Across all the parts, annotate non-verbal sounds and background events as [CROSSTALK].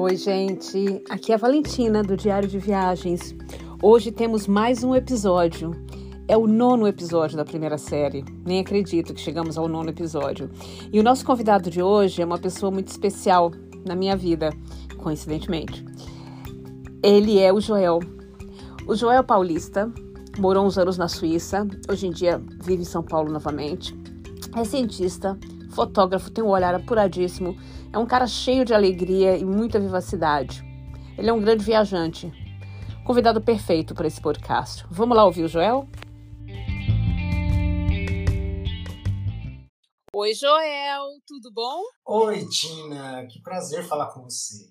Oi, gente. Aqui é a Valentina do Diário de Viagens. Hoje temos mais um episódio. É o nono episódio da primeira série. Nem acredito que chegamos ao nono episódio. E o nosso convidado de hoje é uma pessoa muito especial na minha vida, coincidentemente. Ele é o Joel. O Joel paulista, morou uns anos na Suíça, hoje em dia vive em São Paulo novamente. É cientista, fotógrafo, tem um olhar apuradíssimo, é um cara cheio de alegria e muita vivacidade. Ele é um grande viajante. Convidado perfeito para esse podcast. Vamos lá ouvir o Joel? Oi, Joel, tudo bom? Oi, Tina, que prazer falar com você.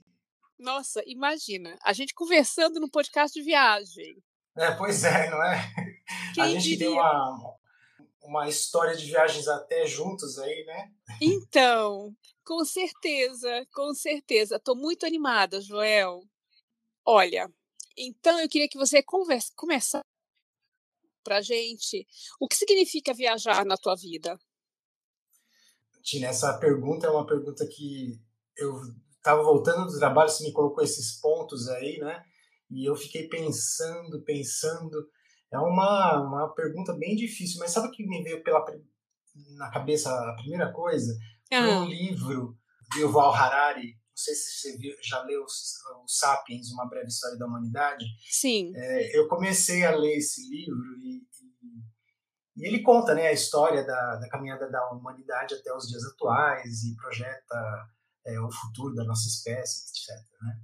Nossa, imagina, a gente conversando no podcast de viagem. É, pois é, não é? Quem a gente diria? tem uma, uma história de viagens até juntos aí, né? Então, com certeza, com certeza. Estou muito animada, Joel. Olha, então eu queria que você converse, começasse para gente o que significa viajar na tua vida. Tina, essa pergunta é uma pergunta que eu estava voltando do trabalho, você me colocou esses pontos aí, né? E eu fiquei pensando, pensando. É uma, uma pergunta bem difícil, mas sabe o que me veio pela, na cabeça a primeira coisa? Foi um livro do Yuval Harari. Não sei se você viu, já leu o Sapiens, Uma Breve História da Humanidade. Sim. É, eu comecei a ler esse livro e, e, e ele conta né, a história da, da caminhada da humanidade até os dias atuais e projeta é, o futuro da nossa espécie, etc. Né?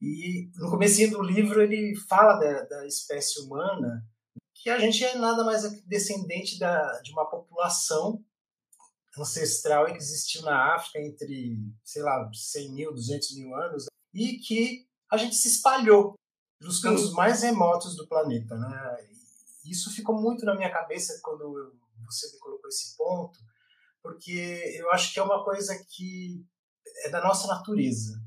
E no começo do livro ele fala da, da, espécie humana, que a gente é nada mais descendente da, de uma população ancestral que existiu na África entre, sei lá, 100 mil, 200 mil anos, e que a gente se espalhou nos cantos mais remotos do planeta. Né? Isso ficou muito na minha cabeça quando você me colocou esse ponto, porque eu acho que é uma coisa que é da nossa natureza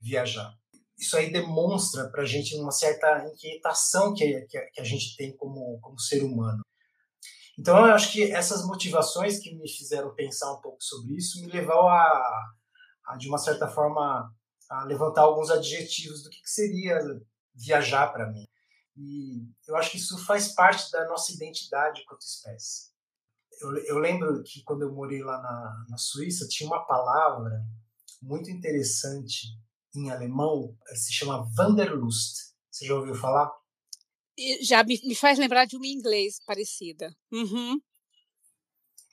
viajar. Isso aí demonstra para a gente uma certa inquietação que, que, que a gente tem como, como ser humano. Então, eu acho que essas motivações que me fizeram pensar um pouco sobre isso me levou a, a de uma certa forma, a levantar alguns adjetivos do que, que seria viajar para mim. E eu acho que isso faz parte da nossa identidade quanto espécie. Eu, eu lembro que quando eu morei lá na, na Suíça, tinha uma palavra muito interessante em alemão, se chama Wanderlust. Você já ouviu falar? Já me, me faz lembrar de uma em inglês parecida. Uhum.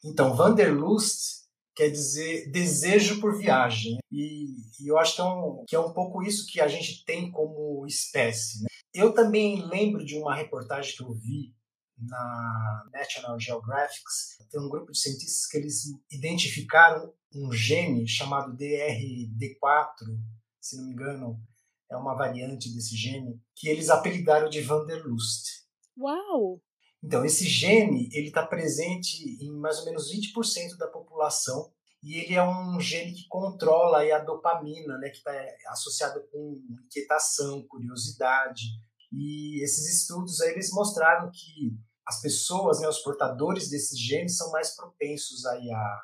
Então, Wanderlust quer dizer desejo por viagem. E, e, eu acho que é, um, que é um pouco isso que a gente tem como espécie. Né? Eu também lembro de uma reportagem que eu vi na National Geographic. Tem um grupo de cientistas que eles identificaram um gene chamado DRD4, se não me engano, é uma variante desse gene que eles apelidaram de Vanderlust. Uau! Então, esse gene ele está presente em mais ou menos 20% da população e ele é um gene que controla a dopamina, né, que está associado com inquietação, curiosidade. E esses estudos aí, eles mostraram que as pessoas, né, os portadores desses genes são mais propensos aí a,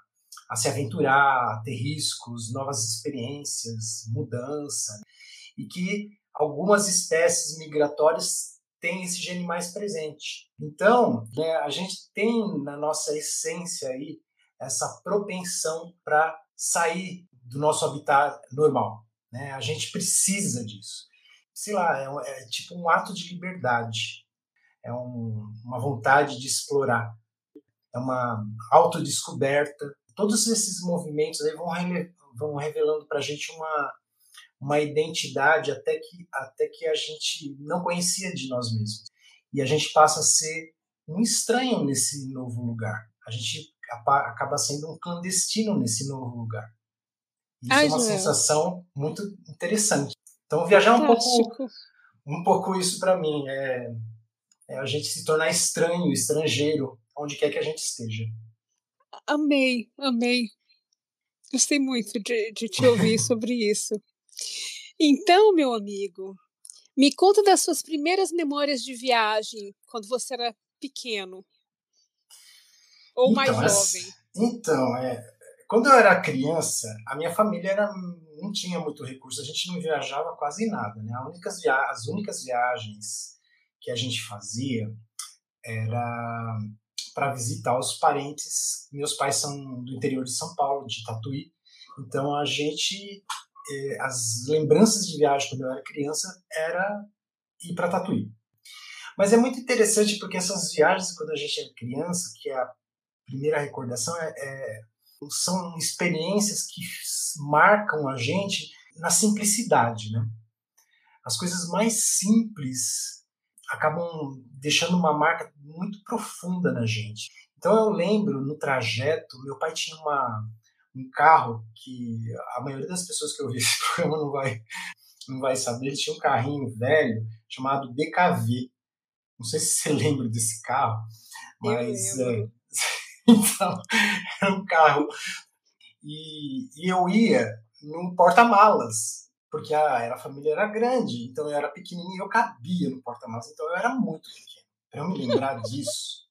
a se aventurar, a ter riscos, novas experiências, mudança e que algumas espécies migratórias têm esse gene mais presente. Então, né, a gente tem na nossa essência aí essa propensão para sair do nosso habitat normal. Né? A gente precisa disso. Sei lá, é, é tipo um ato de liberdade, é um, uma vontade de explorar, é uma autodescoberta. Todos esses movimentos aí vão, vão revelando para a gente uma, uma identidade até que, até que a gente não conhecia de nós mesmos. E a gente passa a ser um estranho nesse novo lugar. A gente acaba sendo um clandestino nesse novo lugar. Isso Ai, é uma Joel. sensação muito interessante. Então, viajar um pouco, um pouco isso para mim é, é a gente se tornar estranho, estrangeiro, onde quer que a gente esteja. Amei, amei. Gostei muito de, de te ouvir [LAUGHS] sobre isso. Então, meu amigo, me conta das suas primeiras memórias de viagem quando você era pequeno ou então, mais jovem. Então, é, Quando eu era criança, a minha família era, não tinha muito recurso, a gente não viajava quase nada. Né? As, únicas via as únicas viagens que a gente fazia era para visitar os parentes. Meus pais são do interior de São Paulo, de Tatuí. Então a gente, as lembranças de viagem quando eu era criança era ir para Tatuí. Mas é muito interessante porque essas viagens quando a gente é criança, que é a primeira recordação, é, é são experiências que marcam a gente na simplicidade, né? As coisas mais simples acabam deixando uma marca muito profunda na gente. Então eu lembro no trajeto, meu pai tinha uma, um carro que a maioria das pessoas que eu vi [LAUGHS] esse programa não vai não vai saber, ele tinha um carrinho velho chamado DKV. Não sei se você [LAUGHS] lembra desse carro, mas é, [LAUGHS] então era um carro e, e eu ia no porta-malas porque a, era, a família era grande, então eu era pequenininho e eu cabia no porta-malas, então eu era muito pequeno. Para eu me lembrar disso.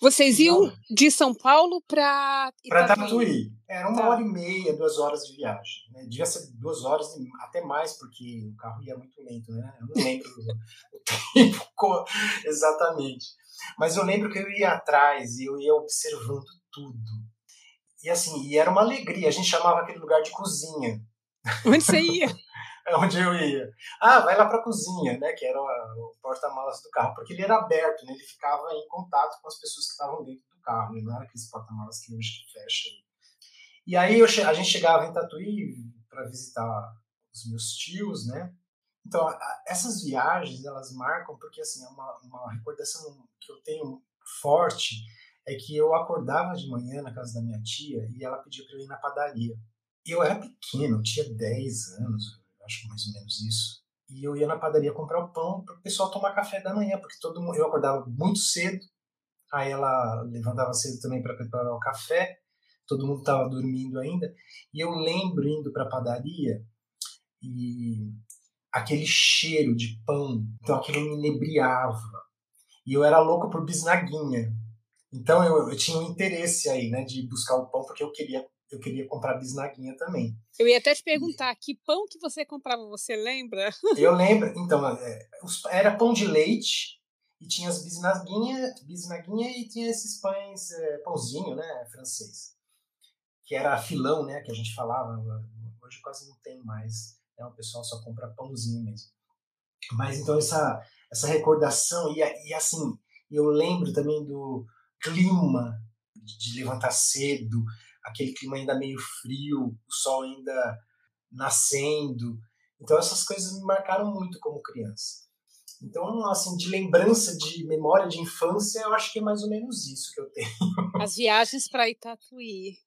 Vocês iam de São Paulo para Para Tatuí. Era uma tá. hora e meia, duas horas de viagem. Né? Devia ser duas horas, até mais, porque o carro ia muito lento, né? Eu não lembro o [LAUGHS] tempo exatamente. Mas eu lembro que eu ia atrás e eu ia observando tudo. E assim, e era uma alegria. A gente chamava aquele lugar de cozinha. Onde você ia? [LAUGHS] é onde eu ia. Ah, vai lá para a cozinha, né? Que era o porta-malas do carro, porque ele era aberto, né? Ele ficava em contato com as pessoas que estavam dentro do carro. Ele não era aqueles porta-malas que hoje fecha. E aí eu, a gente chegava em Tatuí para visitar os meus tios, né? Então, essas viagens, elas marcam, porque assim, é uma, uma recordação que eu tenho forte é que eu acordava de manhã na casa da minha tia e ela pedia para eu ir na padaria eu era pequeno, eu tinha 10 anos, acho mais ou menos isso. E eu ia na padaria comprar o pão para o pessoal tomar café da manhã, porque todo mundo, eu acordava muito cedo, aí ela levantava cedo também para preparar o café, todo mundo estava dormindo ainda, e eu lembro indo para a padaria e aquele cheiro de pão, então aquilo me inebriava. E eu era louco por bisnaguinha. Então eu, eu tinha um interesse aí, né, de buscar o pão, porque eu queria eu queria comprar bisnaguinha também. Eu ia até te perguntar, que pão que você comprava, você lembra? [LAUGHS] Eu lembro, então, é, era pão de leite e tinha as bisnaguinha, bisnaguinha e tinha esses pães, é, pãozinho, né, francês, que era filão, né, que a gente falava, hoje quase não tem mais, né, o pessoal só compra pãozinho mesmo. Mas então essa, essa recordação, e, e assim, eu lembro também do clima de levantar cedo, aquele clima ainda meio frio, o sol ainda nascendo. Então essas coisas me marcaram muito como criança. Então, assim, de lembrança, de memória de infância, eu acho que é mais ou menos isso que eu tenho. [LAUGHS] As viagens para Itatuí.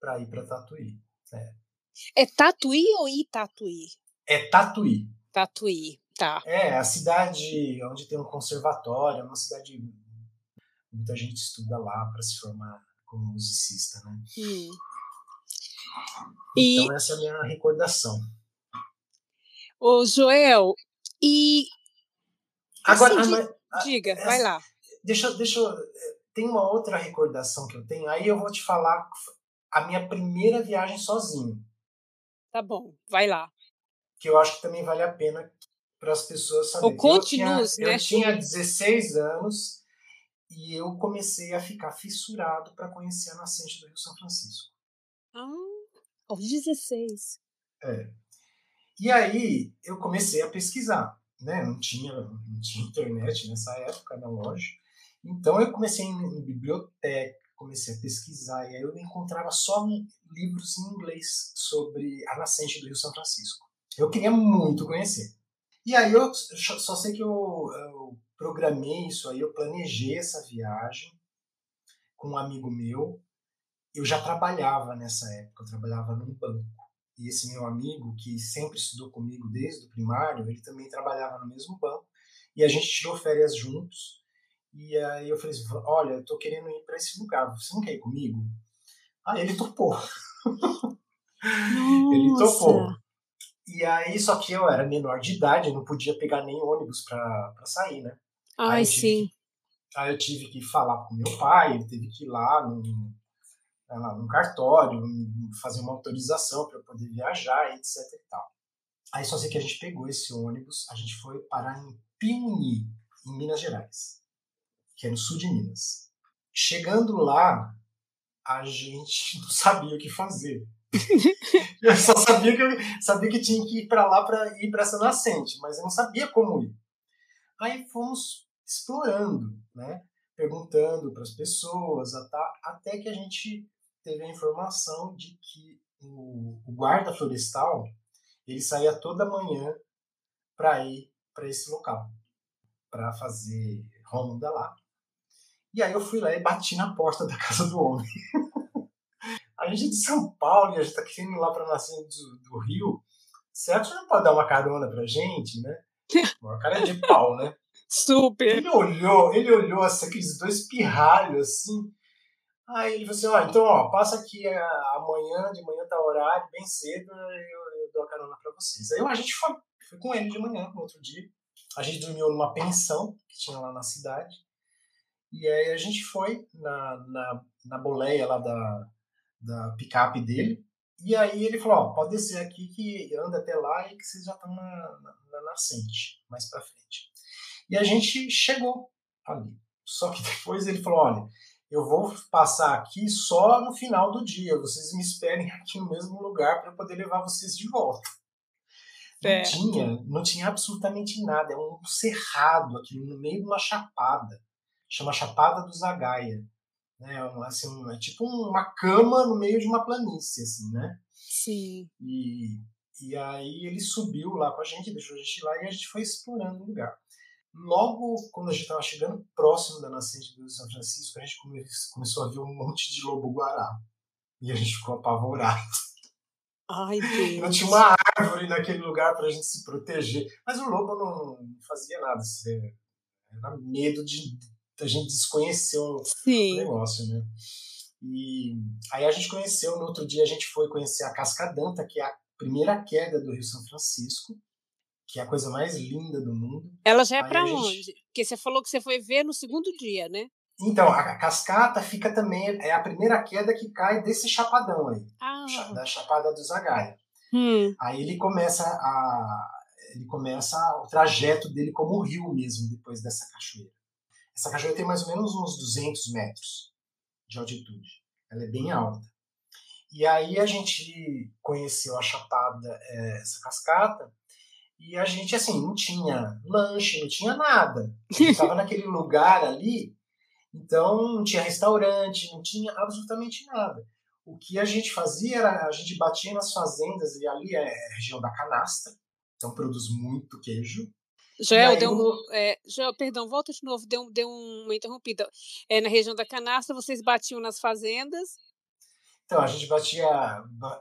Para ir para Tatuí. É. é Tatuí ou Itatuí? É Tatuí. Tatuí, tá. É, a cidade onde tem um conservatório, é uma cidade muita gente estuda lá para se formar como musicista, né? Hum. Então e... essa é a minha recordação. Ô, Joel, e agora assim, diga, essa, vai lá. Deixa, deixa tem uma outra recordação que eu tenho. Aí eu vou te falar a minha primeira viagem sozinho. Tá bom, vai lá. Que eu acho que também vale a pena para as pessoas saberem. Ou conte-nos, né? Eu tinha 16 anos e eu comecei a ficar fissurado para conhecer a nascente do Rio São Francisco. Ah, aos 16. É. E aí eu comecei a pesquisar, né? Não tinha, não tinha internet nessa época na loja. Então eu comecei em, em biblioteca, comecei a pesquisar e aí eu encontrava só livros em inglês sobre a nascente do Rio São Francisco. Eu queria muito conhecer. E aí eu só sei que eu, eu programei isso aí, eu planejei essa viagem com um amigo meu. Eu já trabalhava nessa época, eu trabalhava num banco. E esse meu amigo, que sempre estudou comigo desde o primário, ele também trabalhava no mesmo banco. E a gente tirou férias juntos. E aí eu falei assim, olha, eu tô querendo ir para esse lugar, você não quer ir comigo? Ah, ele topou. [LAUGHS] ele topou. E aí, só que eu era menor de idade, não podia pegar nem ônibus para sair, né? Ai, aí sim. Que, aí eu tive que falar com meu pai, ele teve que ir lá no, um cartório, fazer uma autorização para poder viajar, etc e tal. Aí só sei que a gente pegou esse ônibus, a gente foi parar em Piuni, em Minas Gerais, que é no sul de Minas. Chegando lá, a gente [LAUGHS] não sabia o que fazer. [LAUGHS] eu só sabia que eu sabia que tinha que ir para lá para ir para essa nascente, mas eu não sabia como ir. Aí fomos explorando, né? Perguntando para as pessoas, até que a gente teve a informação de que o, o guarda florestal ele saía toda manhã para ir para esse local, para fazer ronda lá. E aí eu fui lá e bati na porta da casa do homem. [LAUGHS] a gente é de São Paulo e a gente está querendo ir lá para nascer do, do Rio. Será que você não pode dar uma carona pra gente, né? [LAUGHS] Uma cara de pau, né? Super. Ele olhou, ele olhou assim, aqueles dois pirralhos assim. Aí ele falou assim: ó, então, ó, passa aqui amanhã, de manhã tá horário, bem cedo, eu dou a carona para vocês. Aí a gente foi, foi com ele de manhã, no outro dia. A gente dormiu numa pensão que tinha lá na cidade. E aí a gente foi na, na, na boleia lá da, da picape dele. E aí ele falou, ó, pode descer aqui que anda até lá e que vocês já estão na, na, na nascente, mais para frente. E a gente chegou ali. Só que [LAUGHS] depois ele falou, olha, eu vou passar aqui só no final do dia. Vocês me esperem aqui no mesmo lugar para poder levar vocês de volta. É. Não tinha, não tinha absolutamente nada. É um cerrado aqui no meio de uma chapada. Chama Chapada do Zagaia. Né? Assim, é tipo uma cama no meio de uma planície, assim, né? Sim. E, e aí ele subiu lá com a gente, deixou a gente lá e a gente foi explorando o lugar. Logo, quando a gente estava chegando próximo da nascente do São Francisco, a gente come, começou a ver um monte de lobo-guará. E a gente ficou apavorado. Ai, Deus. [LAUGHS] Não tinha uma árvore naquele lugar para a gente se proteger. Mas o lobo não fazia nada. Era medo de a gente desconhecer o Sim. negócio, né? E aí a gente conheceu, no outro dia a gente foi conhecer a Cascadanta, que é a primeira queda do Rio São Francisco que é a coisa mais linda do mundo. Ela já é para gente... onde? Porque você falou que você foi ver no segundo dia, né? Então, a cascata fica também, é a primeira queda que cai desse chapadão aí, ah. da Chapada do Zagaia. Hum. Aí ele começa a ele começa o trajeto dele como rio mesmo depois dessa cachoeira. Essa cachoeira tem mais ou menos uns 200 metros de altitude. Ela é bem alta. E aí a gente conheceu a chapada, é, essa cascata, e a gente, assim, não tinha lanche, não tinha nada. Estava [LAUGHS] naquele lugar ali, então não tinha restaurante, não tinha absolutamente nada. O que a gente fazia era, a gente batia nas fazendas, e ali é a região da canastra, então produz muito queijo. Joel, deu um, é, Joel, perdão, volta de novo, deu, deu uma interrompida. É, na região da canastra, vocês batiam nas fazendas então, a gente batia,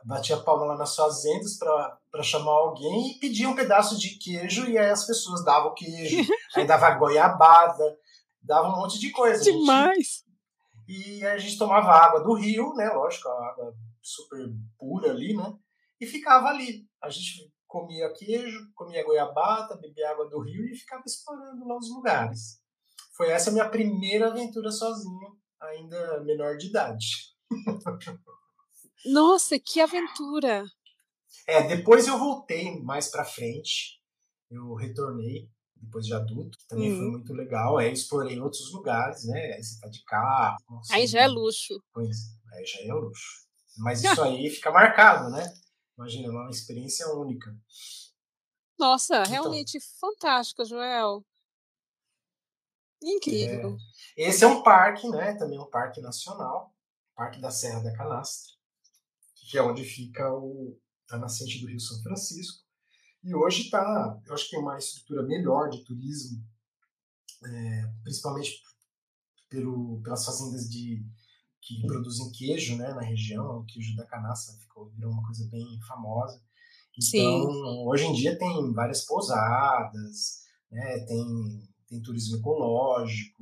batia palma lá nas fazendas para chamar alguém e pedia um pedaço de queijo e aí as pessoas davam queijo, [LAUGHS] aí dava goiabada, dava um monte de coisa. Demais! Gente, e a gente tomava água do rio, né? Lógico, a água super pura ali, né? E ficava ali. A gente comia queijo, comia goiabada, bebia água do rio e ficava explorando lá os lugares. Foi essa a minha primeira aventura sozinho, ainda menor de idade. [LAUGHS] Nossa, que aventura! É, depois eu voltei mais pra frente. Eu retornei depois de adulto, que também uhum. foi muito legal. Aí explorei outros lugares, né? Aí você tá de carro. Aí já é luxo. Aí já é luxo. Mas isso [LAUGHS] aí fica marcado, né? Imagina, é uma experiência única. Nossa, então, realmente fantástica, Joel. Incrível. É, esse é um parque, né? Também um parque nacional, Parque da Serra da Canastra que é onde fica o, a nascente do Rio São Francisco. E hoje está, eu acho que tem uma estrutura melhor de turismo, é, principalmente pelo, pelas fazendas de, que produzem queijo né, na região, o queijo da canaça ficou, virou uma coisa bem famosa. Então, Sim. hoje em dia tem várias pousadas, né, tem, tem turismo ecológico,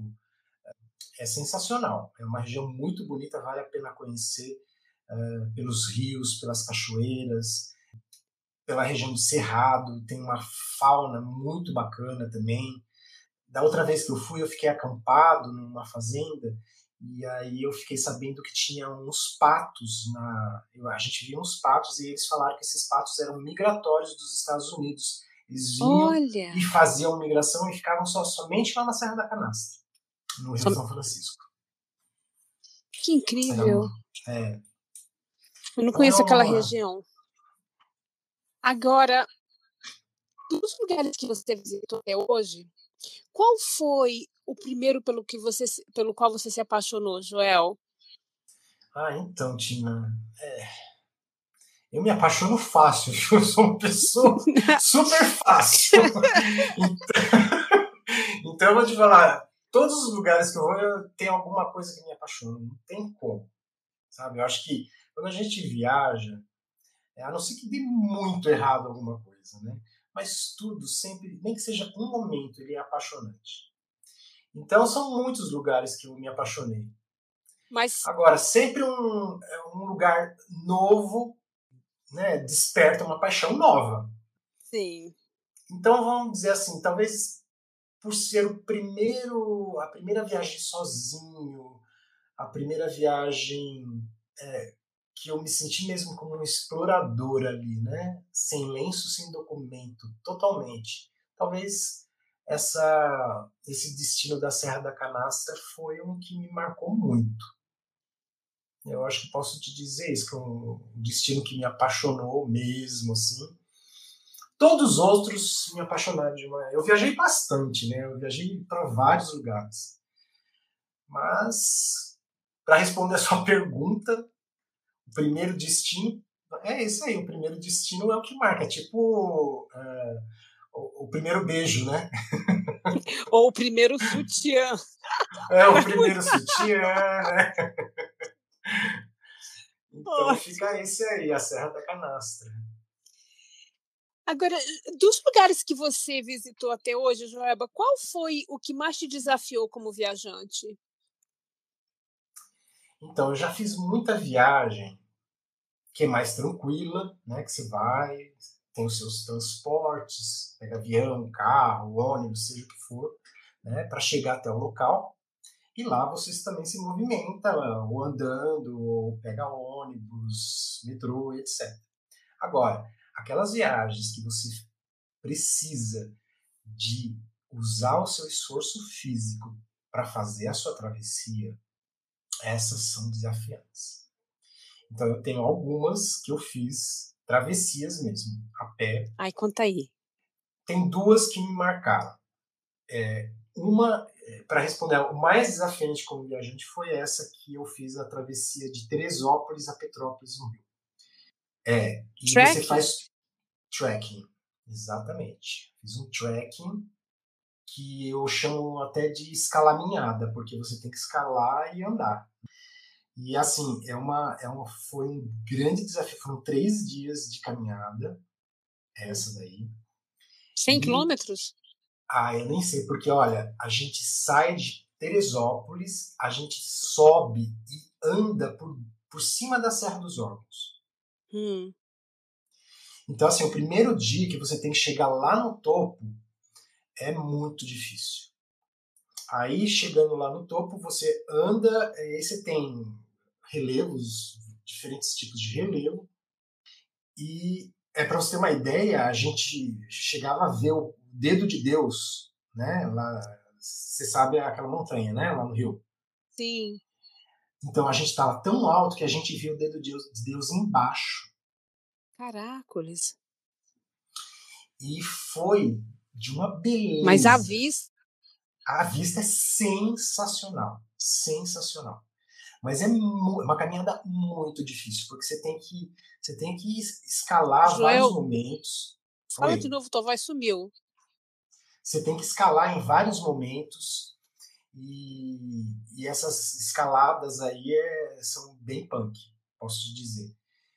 é sensacional. É uma região muito bonita, vale a pena conhecer uh, pelos rios, pelas cachoeiras, pela região do Cerrado, tem uma fauna muito bacana também. Da outra vez que eu fui, eu fiquei acampado numa fazenda E aí eu fiquei sabendo que tinha uns patos na. A gente via uns patos e eles falaram que esses patos eram migratórios dos Estados Unidos. Eles vinham Olha. e faziam migração e ficavam só, somente lá na Serra da Canastra, no Rio Som- São Francisco. Que incrível. É, Eu não conheço aquela região. Agora, dos lugares que você visitou até hoje, qual foi o primeiro pelo, que você, pelo qual você se apaixonou, Joel? Ah, então, Tina. é, Eu me apaixono fácil, [LAUGHS] eu sou uma pessoa [LAUGHS] super fácil. Então, [LAUGHS] então eu vou te falar, todos os lugares que eu vou, eu tenho alguma coisa que me apaixona, não tem como. Sabe? Eu acho que quando a gente viaja, é, a não ser que dê muito errado alguma coisa, né? Mas tudo sempre, nem que seja um momento, ele é apaixonante. Então são muitos lugares que eu me apaixonei. Mas Agora, sempre um, é um lugar novo, né, desperta uma paixão nova. sim. Então, vamos dizer assim, talvez por ser o primeiro, a primeira viagem sozinho, a primeira viagem é, que eu me senti mesmo como um explorador ali, né, sem lenço, sem documento, totalmente. Talvez essa, esse destino da Serra da Canastra foi um que me marcou muito. Eu acho que posso te dizer isso, que é um destino que me apaixonou mesmo, assim. Todos os outros me apaixonaram de uma... Eu viajei bastante, né? Eu viajei para vários lugares. Mas, para responder a sua [LAUGHS] pergunta, primeiro destino é esse aí. O primeiro destino é o que marca. É tipo é, o, o primeiro beijo, né? [LAUGHS] Ou o primeiro sutiã. É o primeiro sutiã, né? [LAUGHS] Então fica esse aí, a Serra da Canastra. Agora, dos lugares que você visitou até hoje, Joelba, qual foi o que mais te desafiou como viajante? Então, eu já fiz muita viagem que é mais tranquila, né? Que você vai, tem os seus transportes, pega avião, carro, ônibus, seja o que for, né? Para chegar até o local. E lá você também se movimenta, ou andando, ou pega ônibus, metrô, etc. Agora, aquelas viagens que você precisa de usar o seu esforço físico para fazer a sua travessia, essas são desafiantes. Então eu tenho algumas que eu fiz travessias mesmo, a pé. Ai, conta aí. Tem duas que me marcaram. É, uma, para responder, o mais desafiante como viajante foi essa que eu fiz a travessia de Teresópolis a Petrópolis no Rio. É, e você faz trekking, exatamente. Fiz um trekking que eu chamo até de escalaminhada, porque você tem que escalar e andar. E assim, é uma, é uma, foi um grande desafio. Foram três dias de caminhada, essa daí. 100 E- quilômetros? Ah, eu nem sei, porque olha, a gente sai de Teresópolis, a gente sobe e anda por, por cima da Serra dos Órgãos. Hum, Então, assim, o primeiro dia que você tem que chegar lá no topo é muito difícil. Aí, chegando lá no topo, você anda, aí você tem relevos, diferentes tipos de relevo. E é para você ter uma ideia, a gente chegava a ver o dedo de Deus, né? Lá, você sabe aquela montanha, né? Lá no Rio. sim. Então a gente estava tão alto que a gente via o dedo de Deus, de Deus embaixo. Caracoles. E foi de uma beleza. Mas a vista. A vista é sensacional, sensacional. Mas é mu- uma caminhada muito difícil, porque você tem que, você tem que es- escalar Joel, vários momentos. Fala Oi. de novo, tua voz sumiu. Você tem que escalar em vários momentos e, e essas escaladas aí é- são bem punk, posso te dizer.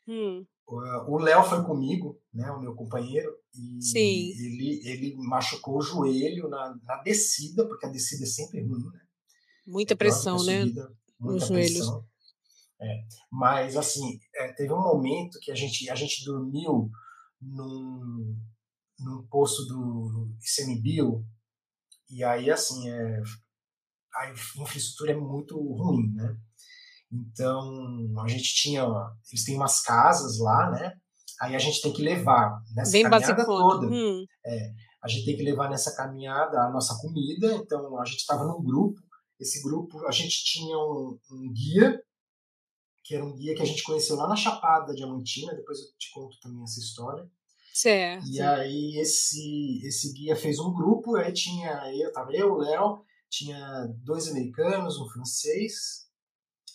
Hum, O Léo foi comigo, né, o meu companheiro, e Sim. ele, ele machucou o joelho na, na descida, porque a descida é sempre ruim, né? muita É pressão, né? Muita joelhos. pressão. É. Mas, assim, é, teve um momento que a gente, a gente dormiu num, num posto do ICMBio, e aí, assim, é, a infraestrutura é muito ruim, né? Então, a gente tinha, eles têm umas casas lá, né? Aí a gente tem que levar nessa Bem caminhada toda. Hum. É, a gente tem que levar nessa caminhada a nossa comida. Então, a gente estava num grupo. Esse grupo, a gente tinha um, um, guia, que era um guia que a gente conheceu lá na Chapada Diamantina. Depois eu te conto também essa história. Certo. E aí esse, esse guia fez um grupo, aí tinha eu, tava eu, o Léo, tinha dois americanos, um francês,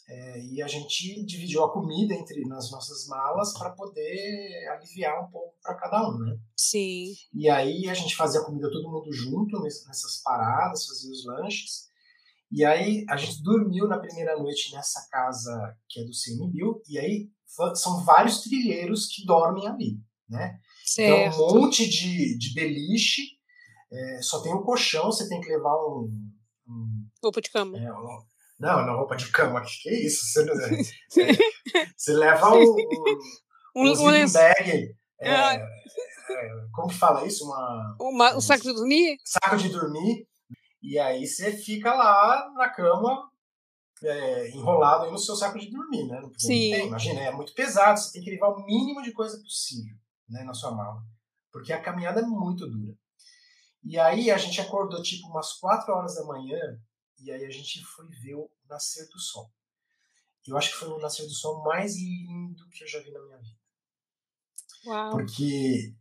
é, e a gente dividiu a comida entre nas nossas malas para poder aliviar um pouco para cada um, né? Sim. E aí a gente fazia a comida todo mundo junto nessas paradas, fazia os lanches. E aí a gente dormiu na primeira noite nessa casa que é do CMBio, e aí são vários trilheiros que dormem ali, né? Certo. Então um monte de, de beliche, é, só tem um colchão, você tem que levar um... um roupa de cama. É, um, não, não roupa de cama, que, que é isso? Você, é, [LAUGHS] você leva um, um, um, um bag, é, ah. é, como que fala isso? Uma, Uma, um saco de dormir? Saco de dormir. E aí você fica lá na cama, é, enrolado no seu saco de dormir, né? Sim. Tem, imagina, é muito pesado, você tem que levar o mínimo de coisa possível né, na sua mala. Porque a caminhada é muito dura. E aí a gente acordou tipo umas 4 horas da manhã e aí a gente foi ver o nascer do sol. Eu acho que foi o nascer do sol mais lindo que eu já vi na minha vida. Uau. Porque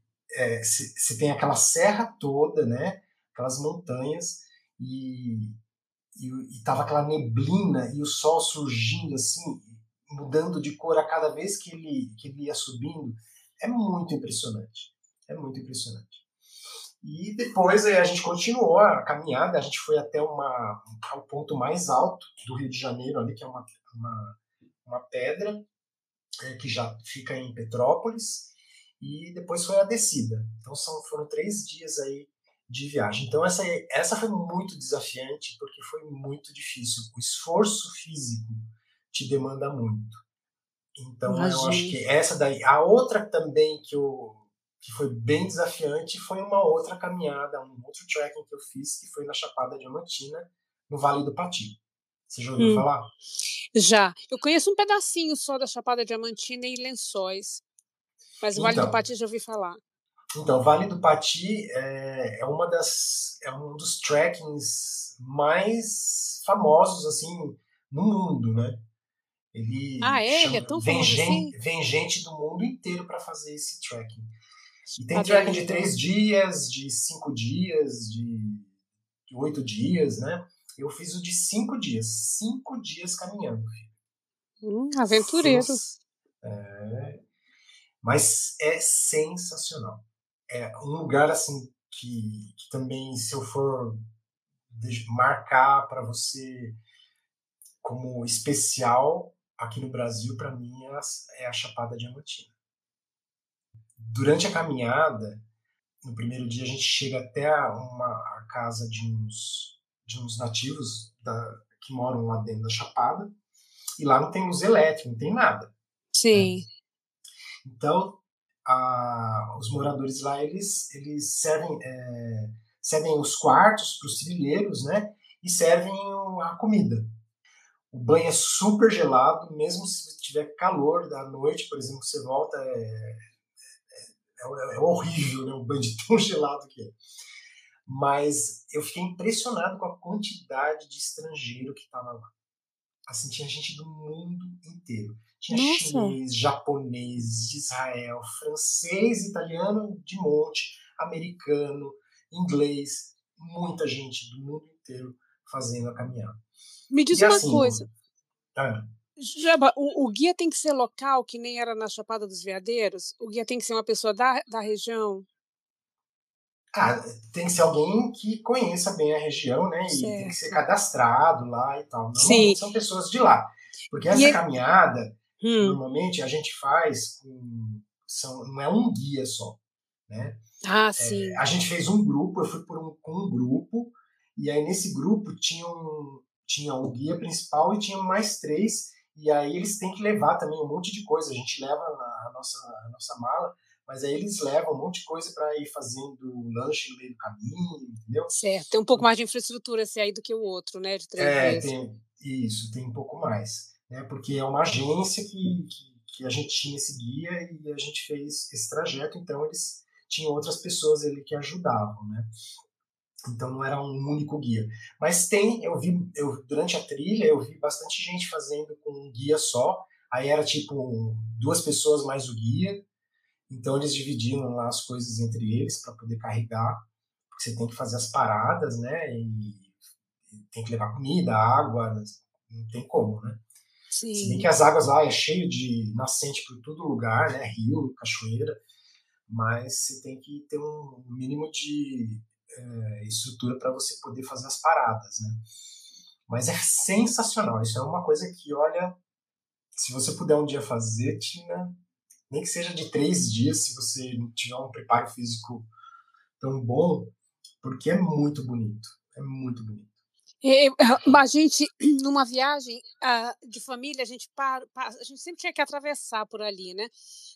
você é, tem aquela serra toda, né? Aquelas montanhas e, e, e tava aquela neblina e o sol surgindo assim, mudando de cor a cada vez que ele, que ele ia subindo. É muito impressionante. É muito impressionante. E depois a gente continuou a caminhada, a gente foi até uma, o ponto mais alto do Rio de Janeiro, ali, que é uma, uma, uma pedra, é, que já fica em Petrópolis, e depois foi a descida. Então são, foram três dias aí de viagem. Então essa, essa foi muito desafiante, porque foi muito difícil. O esforço físico te demanda muito. Então Imagina. eu acho que essa daí. A outra também que eu que foi bem desafiante, foi uma outra caminhada, um outro trekking que eu fiz, que foi na Chapada Diamantina, no Vale do Pati. Você já ouviu hum. falar? Já. Eu conheço um pedacinho só da Chapada Diamantina e Lençóis, mas o Vale do então. Pati já ouvi falar. Então, o Vale do Pati é, é, uma das é um dos trekkings mais famosos assim no mundo, né? Ele ah, é? Chama, ele é tão vem famoso gente, assim? Vem gente do mundo inteiro para fazer esse trekking. E tem tracking de três dias, de cinco dias, de oito dias, né? Eu fiz o de cinco dias. Cinco dias caminhando. Hum, aventureiro. É, mas é sensacional. É um lugar assim que, que também, se eu for marcar para você como especial aqui no Brasil, para mim é a Chapada Diamantina durante a caminhada, no primeiro dia a gente chega até uma a casa de uns, de uns nativos da, que moram lá dentro da Chapada, e lá não tem luz elétrica, não tem nada. Sim. Né? Então, a, os moradores lá, eles, eles servem, é, servem os quartos para os trilheiros, né? E servem a comida. O banho é super gelado, mesmo se tiver calor da noite, por exemplo, você volta, é, é, é, horrível, né? O banho de tão [LAUGHS] gelado que é. Mas eu fiquei impressionado com a quantidade de estrangeiro que estava lá. Assim, tinha gente do mundo inteiro. Tinha Nossa. chinês, japonês, de Israel, francês, italiano de monte, americano, inglês, muita gente do mundo inteiro fazendo a caminhada. Me diz e uma assim, coisa. Ah, Jaba, o, o, guia tem que ser local, que nem era na Chapada dos Veadeiros? O guia tem que ser uma pessoa da, da região? Ah, tem que ser alguém que conheça bem a região, né? E certo. tem que ser cadastrado lá e tal. Normalmente Sim. são pessoas de lá. Porque essa e... caminhada, hum. normalmente, a gente faz com. São, não é um guia só, né? Ah, é, sim. É, a gente fez um grupo, eu fui por um, com um grupo, e aí nesse grupo tinha, um, tinha o guia principal e tinha mais três e aí eles têm que levar também um monte de coisa. A gente leva a nossa, a nossa mala, Mas aí eles levam um monte de coisa para ir fazendo lanche no meio do caminho, entendeu? Certo, tem um pouco mais de infraestrutura esse aí do que o outro, né? De três é, meses. tem, isso, tem um pouco mais. Né? Porque é uma agência que, que, que, a gente tinha esse guia e a gente fez esse trajeto, então eles tinham outras pessoas ali que ajudavam, né? Então não era um único guia. Mas tem, eu vi, eu, durante a trilha, eu vi bastante gente fazendo com um guia só. Aí era tipo duas pessoas mais o guia. Então eles dividiam lá as coisas entre eles para poder carregar. Porque você tem que fazer as paradas, né? E tem que levar comida, água, não tem como, né? Sim. Se bem que as águas lá é cheio de nascente por todo lugar, né? Rio, cachoeira. Mas você tem que ter um mínimo de é, estrutura para você poder fazer as paradas, né? Mas é sensacional. Isso é uma coisa que, olha, se você puder um dia fazer, Tina, nem que seja de três dias, se você tiver um preparo físico tão bom, porque é muito bonito. É muito bonito. a gente, numa viagem uh, de família, a gente, a gente sempre tinha que atravessar por ali, né?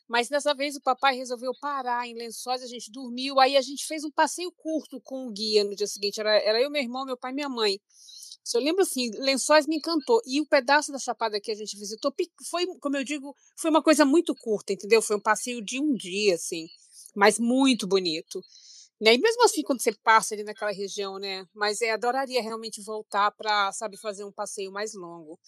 Mas dessa vez o papai resolveu parar em Lençóis, a gente dormiu, aí a gente fez um passeio curto com o guia no dia seguinte. Era, era eu, meu irmão, meu pai e minha mãe. Eu lembro assim, Lençóis me encantou. E o pedaço da Chapada que a gente visitou foi, como eu digo, foi uma coisa muito curta, entendeu? Foi um passeio de um dia, assim, mas muito bonito. Né? E mesmo assim, quando você passa ali naquela região, né? Mas é, adoraria realmente voltar para, sabe, fazer um passeio mais longo.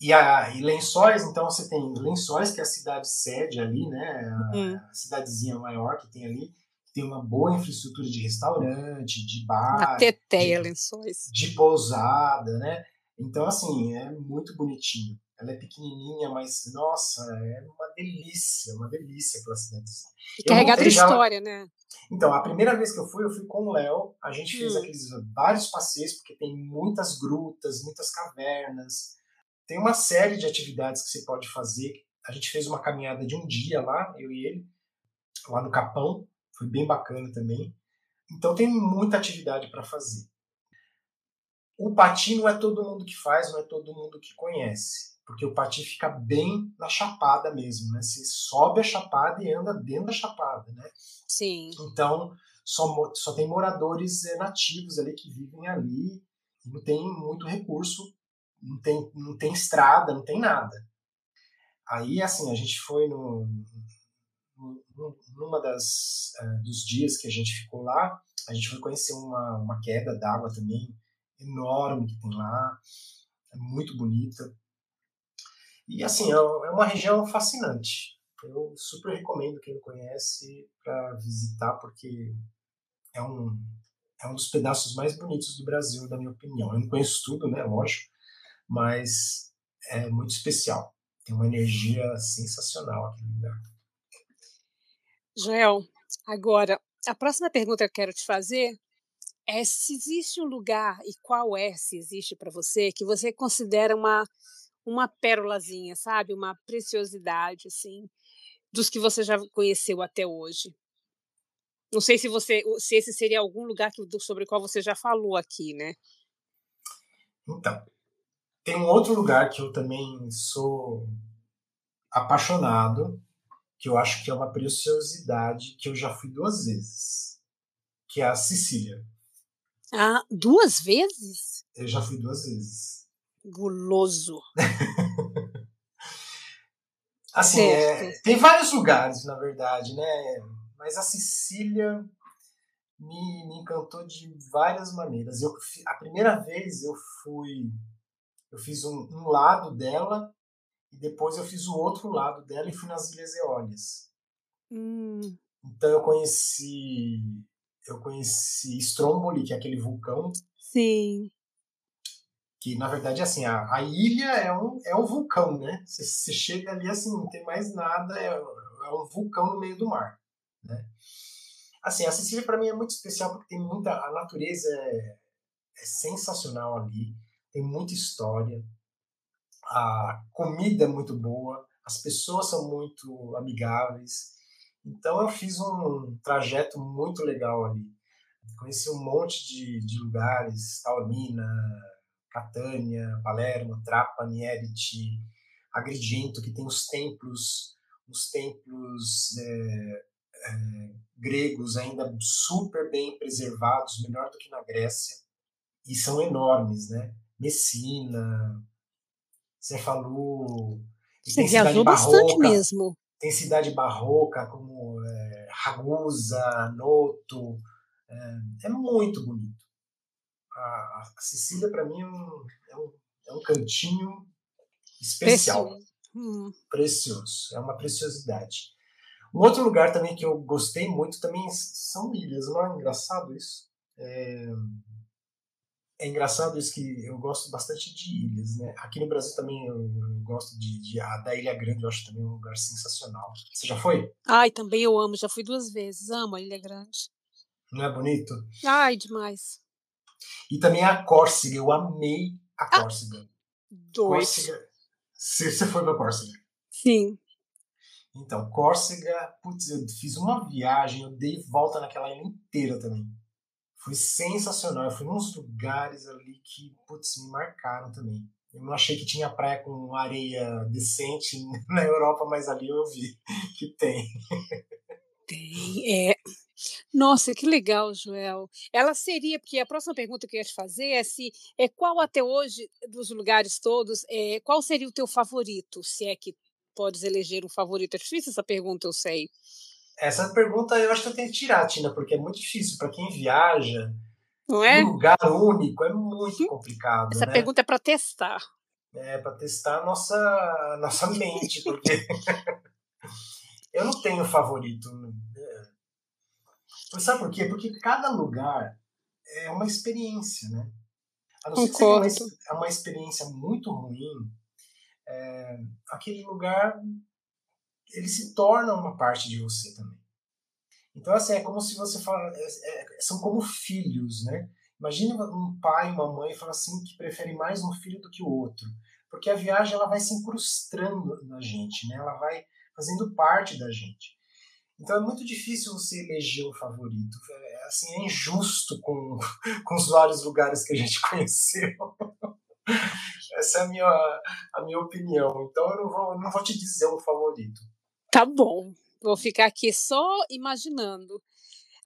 E, a, e Lençóis, então você tem Lençóis, que é a cidade sede ali, né? A, hum. a cidadezinha maior que tem ali, tem uma boa infraestrutura de restaurante, de bar. Lençóis. De pousada, né? Então, assim, é muito bonitinho. Ela é pequenininha, mas, nossa, é uma delícia, uma delícia aquela cidadezinha. E carregada de história, né? Então, a primeira vez que eu fui, eu fui com o Léo. A gente hum. fez aqueles vários passeios, porque tem muitas grutas, muitas cavernas tem uma série de atividades que você pode fazer. A gente fez uma caminhada de um dia lá, eu e ele, lá no Capão, foi bem bacana também. Então tem muita atividade para fazer. O Pati não é todo mundo que faz, não é todo mundo que conhece, porque o Pati fica bem na chapada mesmo, né? Você sobe a chapada e anda dentro da chapada, né? Sim. Então só, só tem moradores eh, nativos ali que vivem ali não tem muito recurso não tem, não tem estrada, não tem nada. Aí, assim, a gente foi no numa das uh, dos dias que a gente ficou lá, a gente foi conhecer uma, uma queda d'água também enorme que tem lá, é muito bonita. E assim, é, é uma região fascinante. Eu super recomendo quem não conhece para visitar, porque é um, é um dos pedaços mais bonitos do Brasil, na minha opinião. Eu não conheço tudo, né? Lógico, mas é muito especial. Tem uma energia sensacional aqui no lugar. Joel, agora, a próxima pergunta que eu quero te fazer é se existe um lugar, e qual é, se existe para você, que você considera uma, uma pérolazinha, sabe? Uma preciosidade, assim, dos que você já conheceu até hoje. Não sei se você, se esse seria algum lugar que, sobre o qual você já falou aqui, né? Então, tem um outro lugar que eu também sou apaixonado, que eu acho que é uma preciosidade, que eu já fui duas vezes, que é a Sicília. Ah, duas vezes? Eu já fui duas vezes. Guloso. [LAUGHS] assim, é, tem vários lugares, na verdade, né? Mas a Sicília me, me encantou de várias maneiras. Eu, a primeira vez eu fui eu fiz um, um, lado dela e depois eu fiz o outro lado dela e fui nas Ilhas Eólias. Hum. Então eu conheci eu conheci Stromboli, que é aquele vulcão. Sim. Que na verdade assim, a, a ilha é um, é um vulcão, né? Você, você chega ali assim, não tem mais nada, é, é um vulcão no meio do mar, né? Assim, a Sicília para mim é muito especial porque tem muita a natureza é, é sensacional ali tem muita história, a comida é muito boa, as pessoas são muito amigáveis. Então eu fiz um trajeto muito legal ali. Conheci um monte de, de lugares, Taormina, Catânia, Palermo, Trapani, Mieriti, Agrigento, que tem os templos, os templos é, é, gregos ainda super bem preservados, melhor do que na Grécia, e são enormes, né? Messina, Cefalu. Você viajou bastante mesmo. Tem cidade barroca como é, Ragusa, Noto. É, é muito bonito. A, a Sicília, para mim, é um, é, um, é um cantinho especial. Precioso. Hum. Precioso. É uma preciosidade. Um outro lugar também que eu gostei muito também são ilhas. Não é engraçado isso? É, é engraçado isso que eu gosto bastante de ilhas, né? Aqui no Brasil também eu, eu gosto de, de a, da Ilha Grande, eu acho também um lugar sensacional. Você já foi? Ai, também eu amo, já fui duas vezes, amo a Ilha Grande. Não é bonito? Ai, demais. E também a Córcega, eu amei a ah, Córcega. Ah, dois. Córcega. Você, você foi pra Córcega? Sim. Então, Córcega, putz, eu fiz uma viagem, eu dei volta naquela ilha inteira também. Foi sensacional. Eu fui nos lugares ali que, putz, me marcaram também. Eu não achei que tinha praia com areia decente [LAUGHS] na Europa, mas ali eu vi [LAUGHS] que tem. Tem, é. Nossa, que legal, Joel. Ela seria, porque a próxima pergunta que eu ia te fazer é se é qual até hoje dos lugares todos, é, qual seria o teu favorito, se é que podes eleger um favorito? É difícil essa pergunta, eu sei. Essa pergunta eu acho que eu tenho que tirar, Tina, porque é muito difícil para quem viaja. Não é? Um lugar único é muito complicado. Essa né? pergunta é para testar. É, para testar a nossa, nossa mente, porque [LAUGHS] eu não tenho favorito. É. Sabe por quê? Porque cada lugar é uma experiência, né? A não ser que uma, é uma experiência muito ruim, é, aquele lugar ele se torna uma parte de você também. Então, assim, é como se você fala, é, é, são como filhos, né? Imagina um pai e uma mãe falar assim que preferem mais um filho do que o outro, porque a viagem ela vai se incrustando na gente, né? Ela vai fazendo parte da gente. Então é muito difícil você eleger o favorito. É, assim, é injusto com, [LAUGHS] com os vários lugares que a gente [LAUGHS] conheceu. Essa é a minha, a minha opinião. Então eu não vou, não vou te dizer um favorito. Tá bom, vou ficar aqui só imaginando.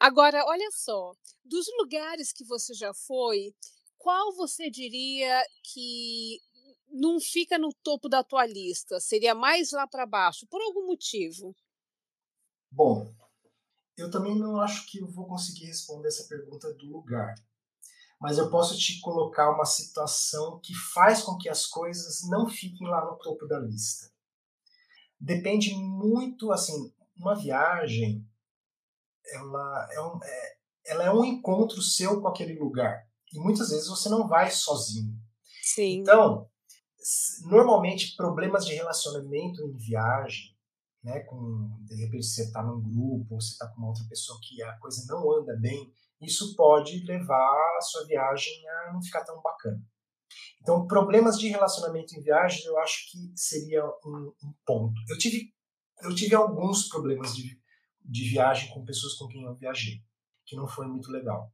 Agora, olha só, dos lugares que você já foi, qual você diria que não fica no topo da tua lista? Seria mais lá para baixo, por algum motivo? Bom, eu também não acho que eu vou conseguir responder essa pergunta do lugar. Mas eu posso te colocar uma situação que faz com que as coisas não fiquem lá no topo da lista depende muito, assim, uma viagem, ela é, um, é, ela é um encontro seu com aquele lugar. E muitas vezes você não vai sozinho. Sim. Então, normalmente problemas de relacionamento em viagem, né, com de repente você está num grupo ou você está com uma outra pessoa que a coisa não anda bem, isso pode levar a sua viagem a não ficar tão bacana. Então, problemas de relacionamento em viagem, eu acho que seria um, um ponto. Eu tive, eu tive alguns problemas de, de viagem com pessoas com quem eu viajei, que não foi muito legal.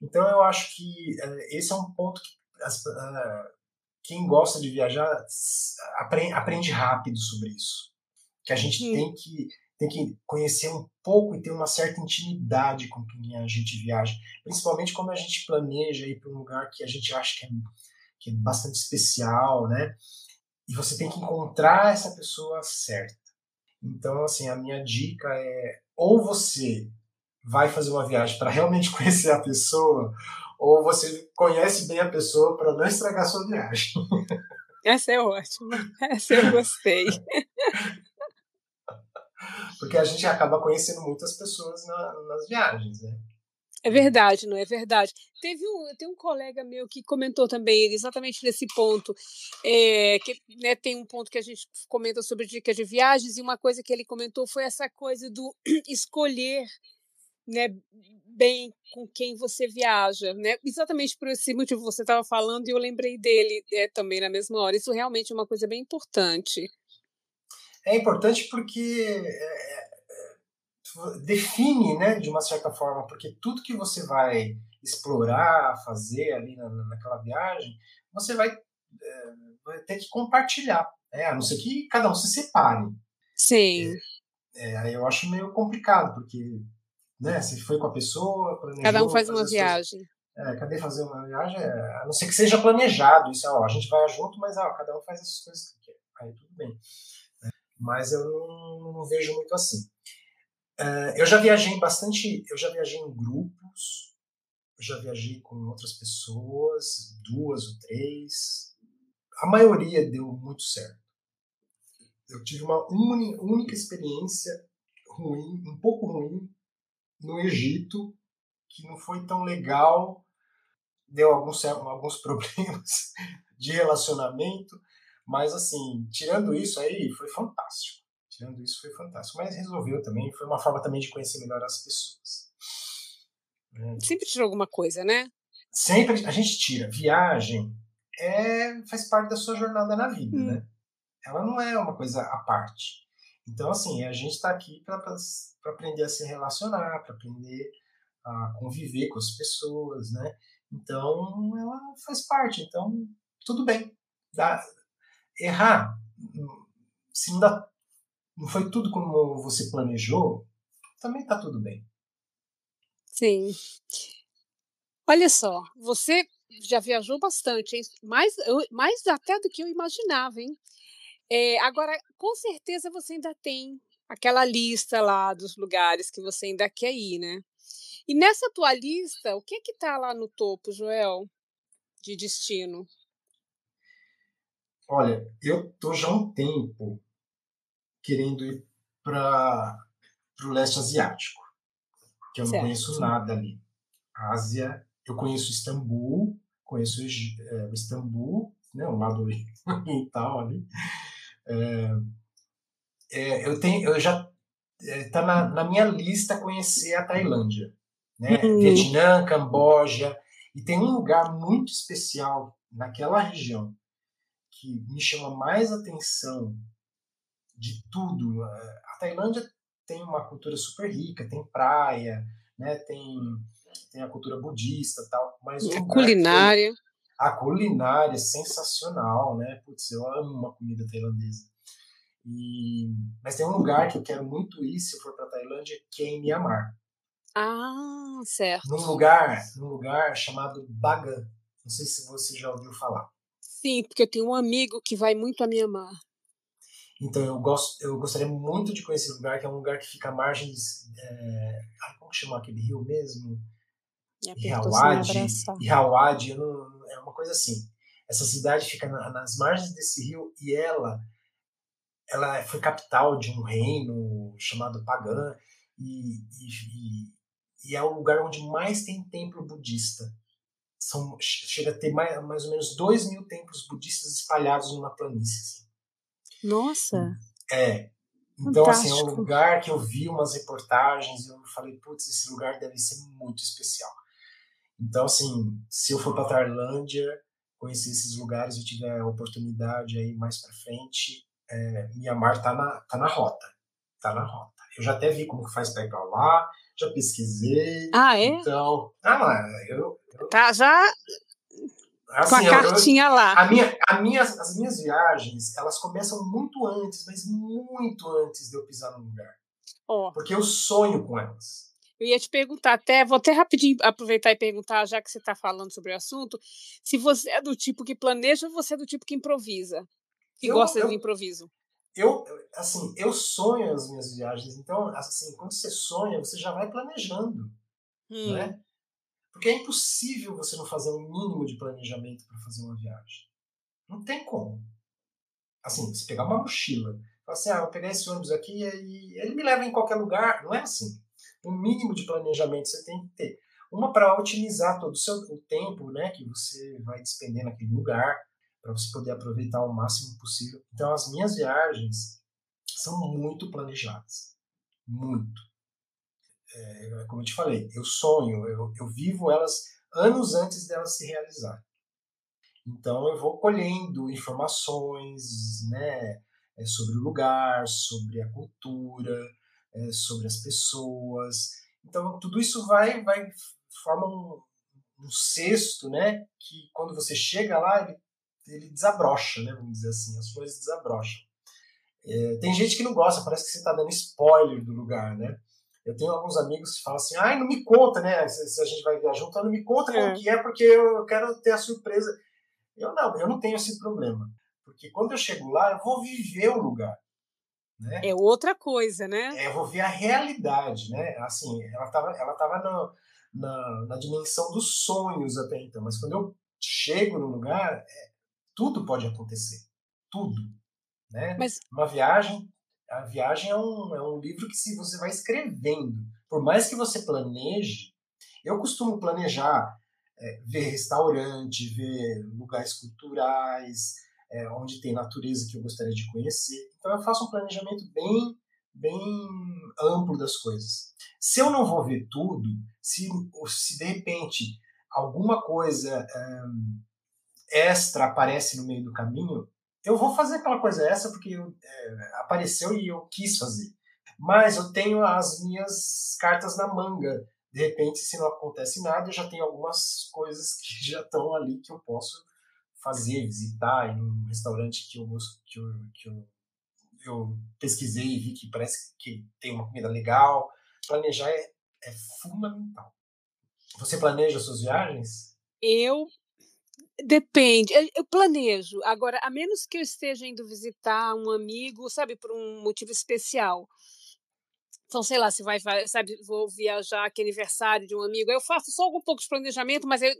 Então, eu acho que uh, esse é um ponto que as, uh, quem gosta de viajar aprende, aprende, rápido sobre isso. Que a gente tem que tem que conhecer um pouco e ter uma certa intimidade com quem a gente viaja, principalmente quando a gente planeja ir para um lugar que a gente acha que é que é bastante especial, né? E você tem que encontrar essa pessoa certa. Então, assim, a minha dica é ou você vai fazer uma viagem para realmente [LAUGHS] conhecer a pessoa, ou você conhece bem a pessoa para não estragar a sua viagem. [LAUGHS] Essa é ótima. Essa eu gostei. [LAUGHS] Porque a gente acaba conhecendo muitas pessoas na, nas viagens, né? É verdade, não é verdade. Teve um, tem um colega meu que comentou também exatamente nesse ponto, é, que né, tem um ponto que a gente comenta sobre dicas de viagens e uma coisa que ele comentou foi essa coisa do [CLEARS THROAT] escolher, né, bem com quem você viaja, né? Exatamente por esse motivo você estava falando e eu lembrei dele é, também na mesma hora. Isso realmente é uma coisa bem importante. É importante porque é, define, né, de uma certa forma, porque tudo que você vai explorar, fazer ali na, naquela viagem, você vai, é, vai ter que compartilhar, né, a não ser que cada um se separe. Sim. é, aí eu acho meio complicado, porque né, você foi com a pessoa, planejou... Cada um faz uma viagem. Coisas, é, cadê fazer uma viagem? É, a não ser que seja planejado, isso, ó, a gente vai junto, mas ó, cada um faz as coisas que quer. Aí tudo bem. Né? Mas eu não, não, vejo muito assim. É, eu já viajei bastante, eu já viajei em grupos, eu já viajei com outras pessoas, duas ou três. A maioria deu muito certo eu tive uma única experiência ruim, um pouco ruim, no Egito, que não foi tão legal, deu alguns, alguns [LAUGHS] problemas de relacionamento, mas assim, tirando isso aí, foi fantástico. Tirando isso, foi fantástico. Mas resolveu também, foi uma forma também de conhecer melhor as pessoas. Né? Sempre tirou alguma coisa, né? Sempre a gente tira. Viagem é, faz parte da sua jornada na vida, hum. né? ela não é uma coisa à parte. Então, assim, a gente está aqui para aprender a se relacionar, para aprender a conviver com as pessoas, né? Então, ela faz parte. Então, tudo bem. Dá, errar, se não, dá, não foi tudo como você planejou, também está tudo bem. Sim. Olha só, você já viajou bastante, hein? Mais, mais até do que eu imaginava, hein? É, agora, com certeza você ainda tem aquela lista lá dos lugares que você ainda quer ir, né? E nessa tua lista, o que que tá lá no topo, Joel, de destino? Olha, eu tô já há um tempo querendo ir para o leste asiático, que eu não certo. conheço nada ali. A Ásia, eu conheço Istambul, conheço é, Istambul, né, o lado [LAUGHS] oriental ali, é, é, eu tenho, eu já está é, na, na, minha lista conhecer a Tailândia, né? Uhum. Vietnã, Camboja e tem um lugar muito especial naquela região que me chama mais atenção de tudo. A Tailândia tem uma cultura super rica, tem praia, né? Tem tem a cultura budista tal, mas a culinária a culinária é sensacional, né? Putz, eu amo uma comida tailandesa. E, mas tem um lugar que eu quero muito ir se eu for para Tailândia, que é em Myanmar. Ah, certo. Num lugar, num lugar chamado Bagan. Não sei se você já ouviu falar. Sim, porque eu tenho um amigo que vai muito a Myanmar. Então eu gosto, eu gostaria muito de conhecer esse lugar, que é um lugar que fica à margem é, como chama aquele rio mesmo? Ihawadi, é uma coisa assim. Essa cidade fica na, nas margens desse rio e ela ela foi capital de um reino chamado Pagã e, e, e é o lugar onde mais tem templo budista. São, chega a ter mais, mais ou menos dois mil templos budistas espalhados numa planície. Assim. Nossa! É. Então, Fantástico. assim, é um lugar que eu vi umas reportagens e eu falei, putz, esse lugar deve ser muito especial. Então, assim, se eu for para Tailândia, conhecer esses lugares, eu tiver a oportunidade aí mais para frente, é, Mianmar tá na, tá na rota. Tá na rota. Eu já até vi como que faz para ir para lá, já pesquisei. Ah, é? Então, ah, eu, eu tá já assim, com a cartinha eu, lá. A minha, a minha, as minhas viagens, elas começam muito antes, mas muito antes de eu pisar no lugar. Oh. Porque eu sonho com elas. Eu ia te perguntar até, vou até rapidinho aproveitar e perguntar, já que você está falando sobre o assunto, se você é do tipo que planeja ou você é do tipo que improvisa, que eu, gosta eu, do improviso. Eu, assim, eu sonho as minhas viagens, então, assim, quando você sonha, você já vai planejando, hum. né? Porque é impossível você não fazer um mínimo de planejamento para fazer uma viagem. Não tem como. Assim, você pegar uma mochila, falar assim, ah, eu pegar esse ônibus aqui e ele me leva em qualquer lugar, não é assim um mínimo de planejamento você tem que ter. Uma para otimizar todo o seu o tempo né, que você vai despender naquele lugar, para você poder aproveitar o máximo possível. Então, as minhas viagens são muito planejadas. Muito. É, como eu te falei, eu sonho, eu, eu vivo elas anos antes delas se realizarem. Então, eu vou colhendo informações né, é, sobre o lugar, sobre a cultura, é, sobre as pessoas. Então, tudo isso vai, vai forma um, um cesto, né? Que quando você chega lá, ele, ele desabrocha, né? Vamos dizer assim, as flores desabrocham. É, tem gente que não gosta, parece que você está dando spoiler do lugar, né? Eu tenho alguns amigos que falam assim, ai, não me conta, né? Se, se a gente vai viajar junto, não me conta é. como que é, porque eu quero ter a surpresa. Eu não, eu não tenho esse problema. Porque quando eu chego lá, eu vou viver o lugar. Né? É outra coisa, né? É, eu vou ver a realidade, né? Assim, ela estava ela tava no, na, na dimensão dos sonhos até então, mas quando eu chego no lugar, é, tudo pode acontecer. Tudo. Né? Mas... Uma viagem, a viagem é um, é um livro que se você vai escrevendo, por mais que você planeje, eu costumo planejar é, ver restaurante, ver lugares culturais, é, onde tem natureza que eu gostaria de conhecer. Então eu faço um planejamento bem, bem amplo das coisas. Se eu não vou ver tudo, se, se de repente alguma coisa um, extra aparece no meio do caminho, eu vou fazer aquela coisa essa porque é, apareceu e eu quis fazer. Mas eu tenho as minhas cartas na manga. De repente, se não acontece nada, eu já tenho algumas coisas que [LAUGHS] já estão ali que eu posso fazer, visitar em um restaurante que eu, que eu, que eu, eu pesquisei e vi que parece que tem uma comida legal. Planejar é, é fundamental. Você planeja suas viagens? Eu Depende, eu planejo. Agora, a menos que eu esteja indo visitar um amigo, sabe, por um motivo especial. Então, sei lá, se vai, sabe, vou viajar que é aniversário de um amigo, eu faço só algum pouco de planejamento, mas eu,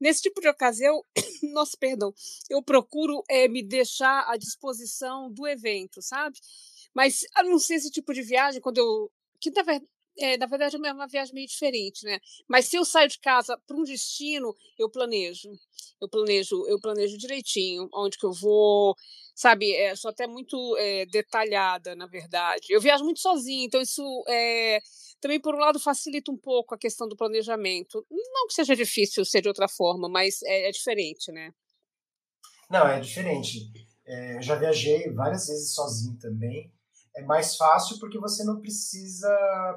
nesse tipo de ocasião, [COUGHS] nossa, perdão, eu procuro é, me deixar à disposição do evento, sabe? Mas a não ser esse tipo de viagem, quando eu. Que na verdade, é, na verdade é uma viagem meio diferente, né? Mas se eu saio de casa para um destino, eu planejo. Eu planejo, eu planejo direitinho onde que eu vou, sabe? É, sou até muito é, detalhada, na verdade. Eu viajo muito sozinha, então isso é, também, por um lado, facilita um pouco a questão do planejamento. Não que seja difícil ser de outra forma, mas é, é diferente, né? Não, é diferente. É, eu já viajei várias vezes sozinho também é mais fácil porque você não precisa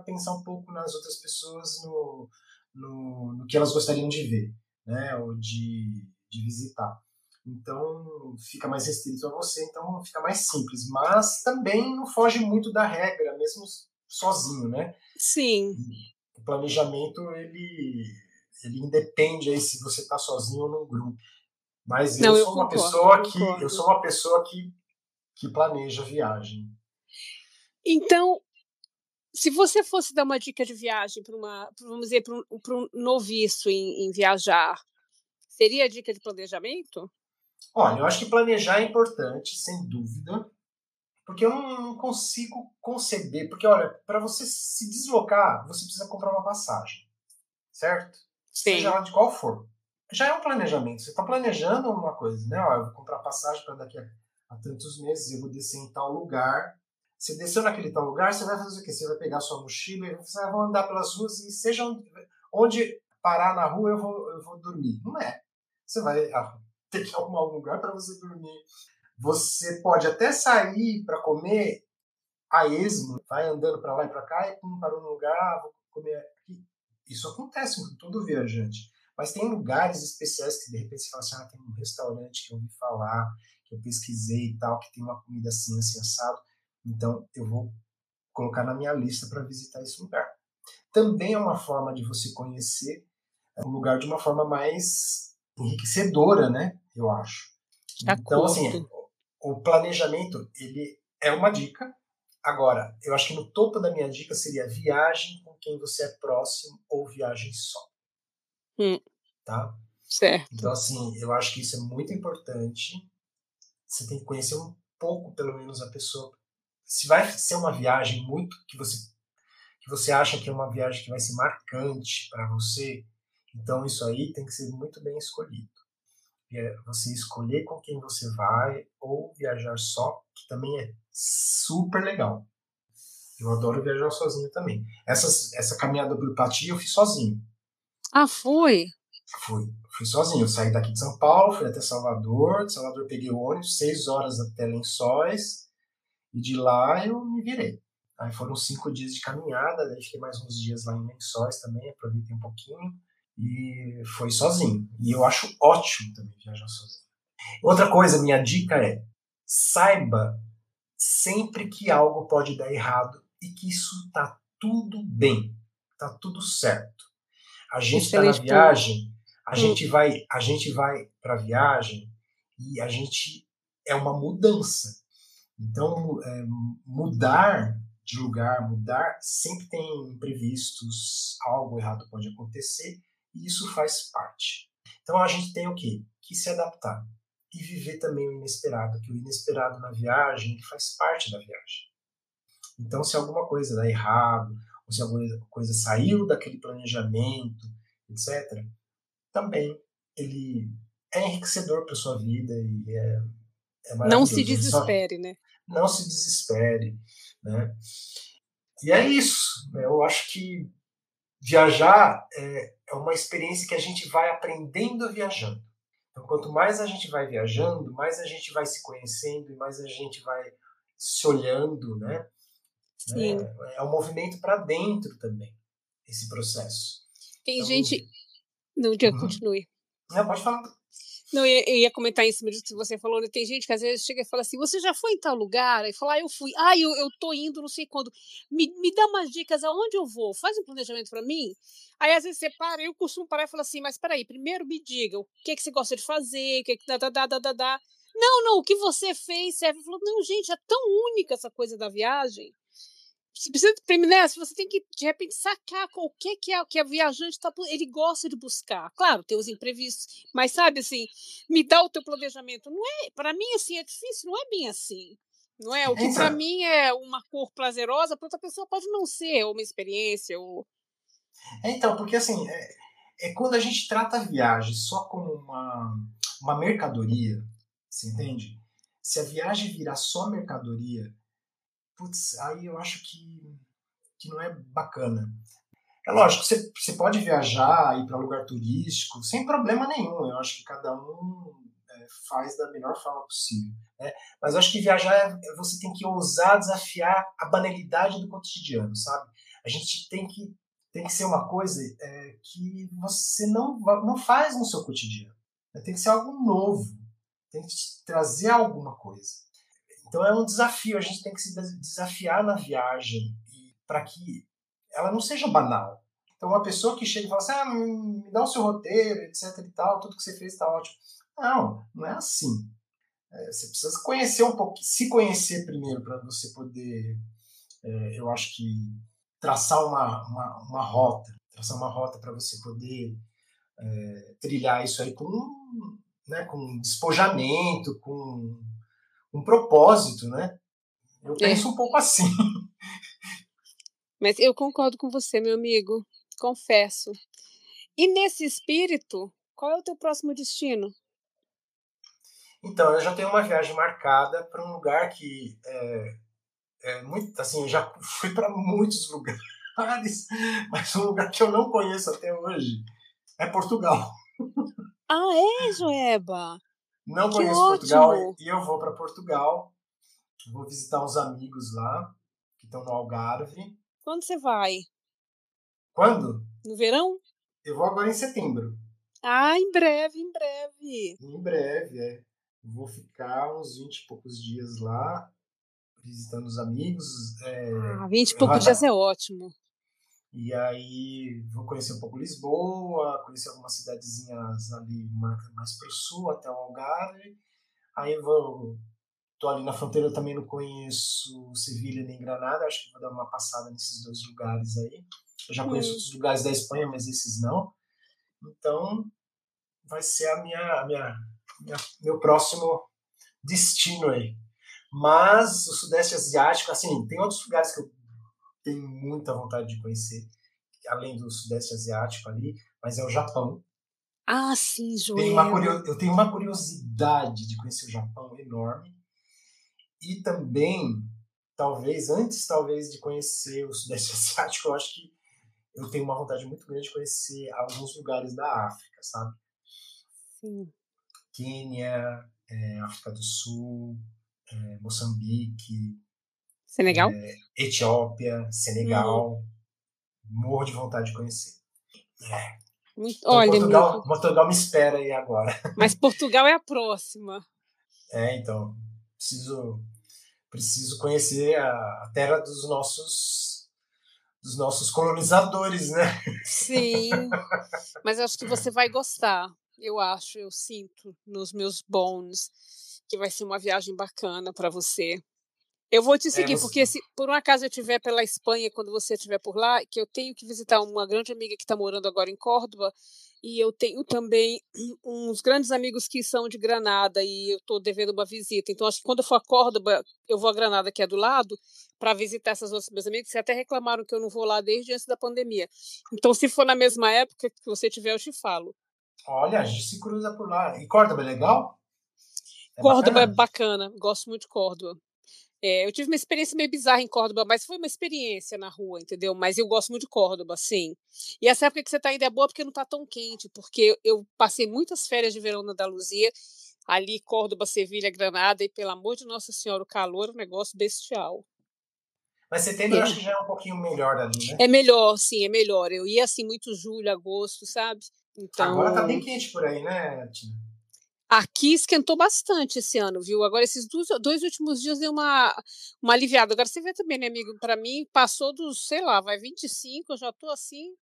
pensar um pouco nas outras pessoas no, no, no que elas gostariam de ver, né, ou de, de visitar. Então fica mais restrito a você, então fica mais simples, mas também não foge muito da regra, mesmo sozinho, né? Sim. O planejamento ele ele independe aí se você está sozinho ou num grupo. Mas eu, eu sou uma pessoa que eu sou uma pessoa que que planeja a viagem. Então, se você fosse dar uma dica de viagem para uma, vamos dizer, para um, um, noviço em, em, viajar, seria dica de planejamento? Olha, eu acho que planejar é importante, sem dúvida, porque eu não consigo conceber, porque olha, para você se deslocar, você precisa comprar uma passagem, certo? Sim. Seja lá de qual for. Já é um planejamento. Você está planejando uma coisa, né? Ó, eu vou comprar passagem para daqui a, a tantos meses, eu vou descer em tal lugar você desceu naquele tal lugar, você vai fazer o quê? Você vai pegar sua mochila e você vai andar pelas ruas e seja onde, onde parar na rua eu vou, eu vou dormir. Não é. Você vai ah, ter que arrumar algum lugar para você dormir. Você pode até sair para comer a esmo, vai andando para lá e para cá e pum, parou no lugar, ah, vou comer aqui. Isso acontece com todo viajante. Mas tem lugares especiais que de repente você fala assim, ah, tem um restaurante que eu ouvi falar, que eu pesquisei e tal, que tem uma comida assim, assim, assado então, eu vou colocar na minha lista para visitar esse lugar. Também é uma forma de você conhecer o lugar de uma forma mais enriquecedora, né? Eu acho. Então, assim, o planejamento, ele é uma dica. Agora, eu acho que no topo da minha dica seria viagem com quem você é próximo ou viagem só. Hum. Tá? Certo. Então, assim, eu acho que isso é muito importante. Você tem que conhecer um pouco, pelo menos, a pessoa se vai ser uma viagem muito que você que você acha que é uma viagem que vai ser marcante para você, então isso aí tem que ser muito bem escolhido. É você escolher com quem você vai ou viajar só, que também é super legal. Eu adoro viajar sozinho também. Essa, essa caminhada do Pati eu fiz sozinho. Ah, foi? Fui. Fui sozinho. Eu saí daqui de São Paulo, fui até Salvador. De Salvador peguei o ônibus, seis horas até Lençóis e de lá eu me virei. Aí foram cinco dias de caminhada, daí fiquei mais uns dias lá em Lençóis também, aproveitei um pouquinho e foi sozinho. E eu acho ótimo também viajar sozinho. Outra coisa, minha dica é saiba sempre que algo pode dar errado e que isso tá tudo bem, tá tudo certo. A gente está na viagem, a hum. gente vai, a gente vai para a viagem e a gente é uma mudança. Então, é, mudar de lugar, mudar, sempre tem imprevistos, algo errado pode acontecer e isso faz parte. Então a gente tem o quê? Que se adaptar e viver também o inesperado, que o inesperado na viagem faz parte da viagem. Então se alguma coisa dá errado, ou se alguma coisa saiu daquele planejamento, etc., também ele é enriquecedor para sua vida e é, é Não se desespere, Só, né? Não se desespere, né? E é isso. Né? Eu acho que viajar é, é uma experiência que a gente vai aprendendo viajando. Então, quanto mais a gente vai viajando, mais a gente vai se conhecendo e mais a gente vai se olhando, né? Sim. É, é um movimento para dentro também, esse processo. Tem então, gente. Não, dia, uhum. continue. Não, pode falar. Não, eu ia comentar em cima disso que você falou, né? Tem gente que às vezes chega e fala assim: você já foi em tal lugar? E fala, ah, eu fui. Ah, eu, eu tô indo, não sei quando. Me, me dá umas dicas aonde eu vou, faz um planejamento para mim. Aí às vezes você para, eu costumo parar e falar assim: mas peraí, primeiro me diga o que, é que você gosta de fazer, o que, é que dá, dá, dá, dá, dá. Não, não, o que você fez serve. Falou, não, gente, é tão única essa coisa da viagem você precisa né, você tem que de repente sacar o que que é que a viajante tá, ele gosta de buscar. Claro, tem os imprevistos, mas sabe assim, me dá o teu planejamento. Não é, para mim assim é difícil, não é bem assim. Não é? O que para mim é uma cor prazerosa, para outra pessoa pode não ser uma experiência ou é, então, porque assim, é, é, quando a gente trata a viagem só como uma, uma mercadoria, você entende? Se a viagem virar só mercadoria, putz, aí eu acho que, que não é bacana. É lógico, você, você pode viajar, ir para lugar turístico, sem problema nenhum. Eu acho que cada um é, faz da melhor forma possível. Né? Mas eu acho que viajar, é, você tem que ousar desafiar a banalidade do cotidiano, sabe? A gente tem que, tem que ser uma coisa é, que você não, não faz no seu cotidiano. Tem que ser algo novo. Tem que trazer alguma coisa. Então é um desafio, a gente tem que se desafiar na viagem para que ela não seja banal. Então uma pessoa que chega e fala assim, ah, me dá o seu roteiro, etc e tal, tudo que você fez está ótimo. Não, não é assim. É, você precisa conhecer um pouco, se conhecer primeiro para você poder, é, eu acho que traçar uma, uma, uma rota, traçar uma rota para você poder é, trilhar isso aí com, né, com despojamento, com um propósito, né? Eu é. penso um pouco assim. [LAUGHS] Mas eu concordo com você, meu amigo, confesso. E nesse espírito, qual é o teu próximo destino? Então, eu já tenho uma viagem marcada para um lugar que é, é muito, assim, eu já fui para muitos [LAUGHS] lugares, mas um lugar que eu não conheço até hoje é Portugal. [LAUGHS] Ah, é, Joeba? Não que conheço ótimo. Portugal e eu vou para Portugal. Vou visitar uns amigos lá que estão no Algarve. Quando você vai? Quando? No verão? Eu vou agora em setembro. Ah, em breve, em breve. Em breve, é. Vou ficar uns 20 e poucos dias lá, visitando os amigos. É, ah, 20 e poucos dias é ótimo. E aí vou conhecer um pouco Lisboa, conhecer algumas cidadezinhas ali mais para o sul, até o Algarve. Aí vou. Tô ali na fronteira, eu também não conheço Sevilha nem Granada, acho que vou dar uma passada nesses dois lugares aí. Eu já conheço hum. outros lugares da Espanha, mas esses não. Então, vai ser a minha, a minha, minha meu próximo destino aí. Mas o Sudeste Asiático, assim, tem outros lugares que eu tenho muita vontade de conhecer, além do Sudeste Asiático ali, mas é o Japão. Ah, sim, Joel. Tenho uma, eu tenho uma curiosidade de conhecer o Japão enorme. E também, talvez, antes talvez de conhecer o Sudeste [LAUGHS] Asiático, eu acho que eu tenho uma vontade muito grande de conhecer alguns lugares da África, sabe? Sim. Quênia, é, África do Sul, é, Moçambique, Senegal? É, Etiópia, Senegal. Hum. Morro de vontade de conhecer. É. Muito, então, olha, Portugal, meu... Portugal me espera aí agora. Mas Portugal é a próxima. É, então. Preciso, preciso conhecer a, a terra dos nossos dos nossos colonizadores, né? Sim, [LAUGHS] mas acho que você vai gostar. Eu acho, eu sinto nos meus bones que vai ser uma viagem bacana para você. Eu vou te é, seguir, é, você... porque se por um acaso eu estiver pela Espanha, quando você estiver por lá, que eu tenho que visitar uma grande amiga que está morando agora em Córdoba, e eu tenho também [CLEARS THROAT] uns grandes amigos que são de Granada, e eu estou devendo uma visita. Então, acho que quando eu for a Córdoba, eu vou a Granada, que é do lado, para visitar essas outras meus amigos, que até reclamaram que eu não vou lá desde antes da pandemia. Então, se for na mesma época que você tiver, eu te falo. Olha, a gente se cruza por lá. E Córdoba é legal? É Córdoba bacana? é bacana, gosto muito de Córdoba. É, eu tive uma experiência meio bizarra em Córdoba, mas foi uma experiência na rua, entendeu? Mas eu gosto muito de Córdoba, sim. E essa época que você está ainda é boa porque não está tão quente, porque eu passei muitas férias de verão na Andaluzia, ali Córdoba, Sevilha, Granada, e pelo amor de Nossa Senhora, o calor é um negócio bestial. Mas setembro é. eu acho que já é um pouquinho melhor ali, né? É melhor, sim, é melhor. Eu ia assim muito julho, agosto, sabe? Então... Agora tá bem quente por aí, né, Tina? Aqui esquentou bastante esse ano, viu? Agora, esses dois, dois últimos dias deu uma, uma aliviada. Agora, você vê também, né, amigo? Para mim, passou dos, sei lá, vai 25, eu já tô assim,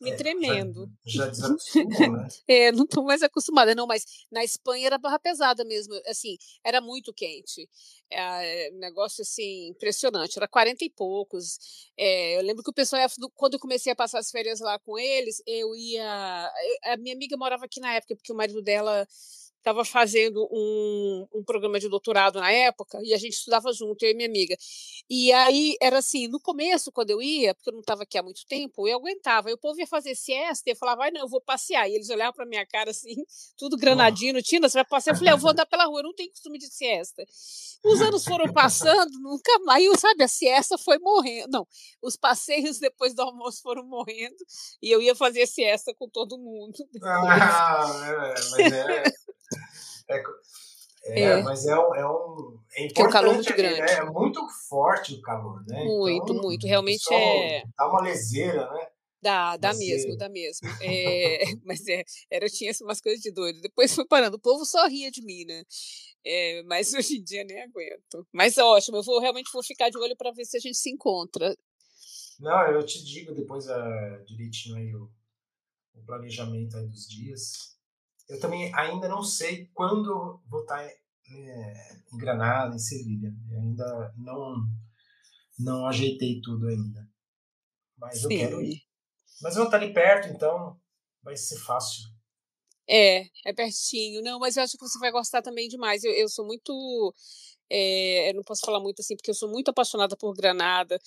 me é, tremendo. Já, [LAUGHS] já né? é, não tô mais acostumada, não, mas na Espanha era barra pesada mesmo, assim, era muito quente. É, negócio assim, impressionante, era 40 e poucos. É, eu lembro que o pessoal, quando eu comecei a passar as férias lá com eles, eu ia. A minha amiga morava aqui na época, porque o marido dela estava fazendo um, um programa de doutorado na época e a gente estudava junto, eu e minha amiga. E aí era assim, no começo, quando eu ia, porque eu não estava aqui há muito tempo, eu aguentava. E o povo ia fazer siesta e eu falava, vai não, eu vou passear. E eles olhavam para minha cara assim, [LAUGHS] tudo granadino, Tina, você vai passear? Eu falei, eu vou andar pela rua, eu não tenho costume de siesta. Os anos foram passando, nunca mais, eu, sabe, a siesta foi morrendo. Não, os passeios depois do almoço foram morrendo e eu ia fazer siesta com todo mundo. [LAUGHS] Ah, é, mas é. É, é, é, mas é um. É, um, é importante. Um calor muito grande. Né? É muito forte o calor, né? Muito, então, muito. Realmente é. Dá uma leseira, né? Dá, dá mesmo, dá mesmo. É, [LAUGHS] mas é, era, tinha umas coisas de doido. Depois foi parando. O povo só ria de mim, né? É, mas [LAUGHS] hoje em dia nem aguento. Mas ótimo, eu vou realmente vou ficar de olho para ver se a gente se encontra. Não, eu te digo depois uh, direitinho aí o, o planejamento aí dos dias. Eu também ainda não sei quando vou estar é, em Granada, em Sevilha. Eu ainda não, não ajeitei tudo ainda. Mas Sim. eu quero ir. Mas eu vou estar ali perto, então vai ser fácil. É, é pertinho. Não, mas eu acho que você vai gostar também demais. Eu, eu sou muito. É, eu não posso falar muito assim, porque eu sou muito apaixonada por Granada.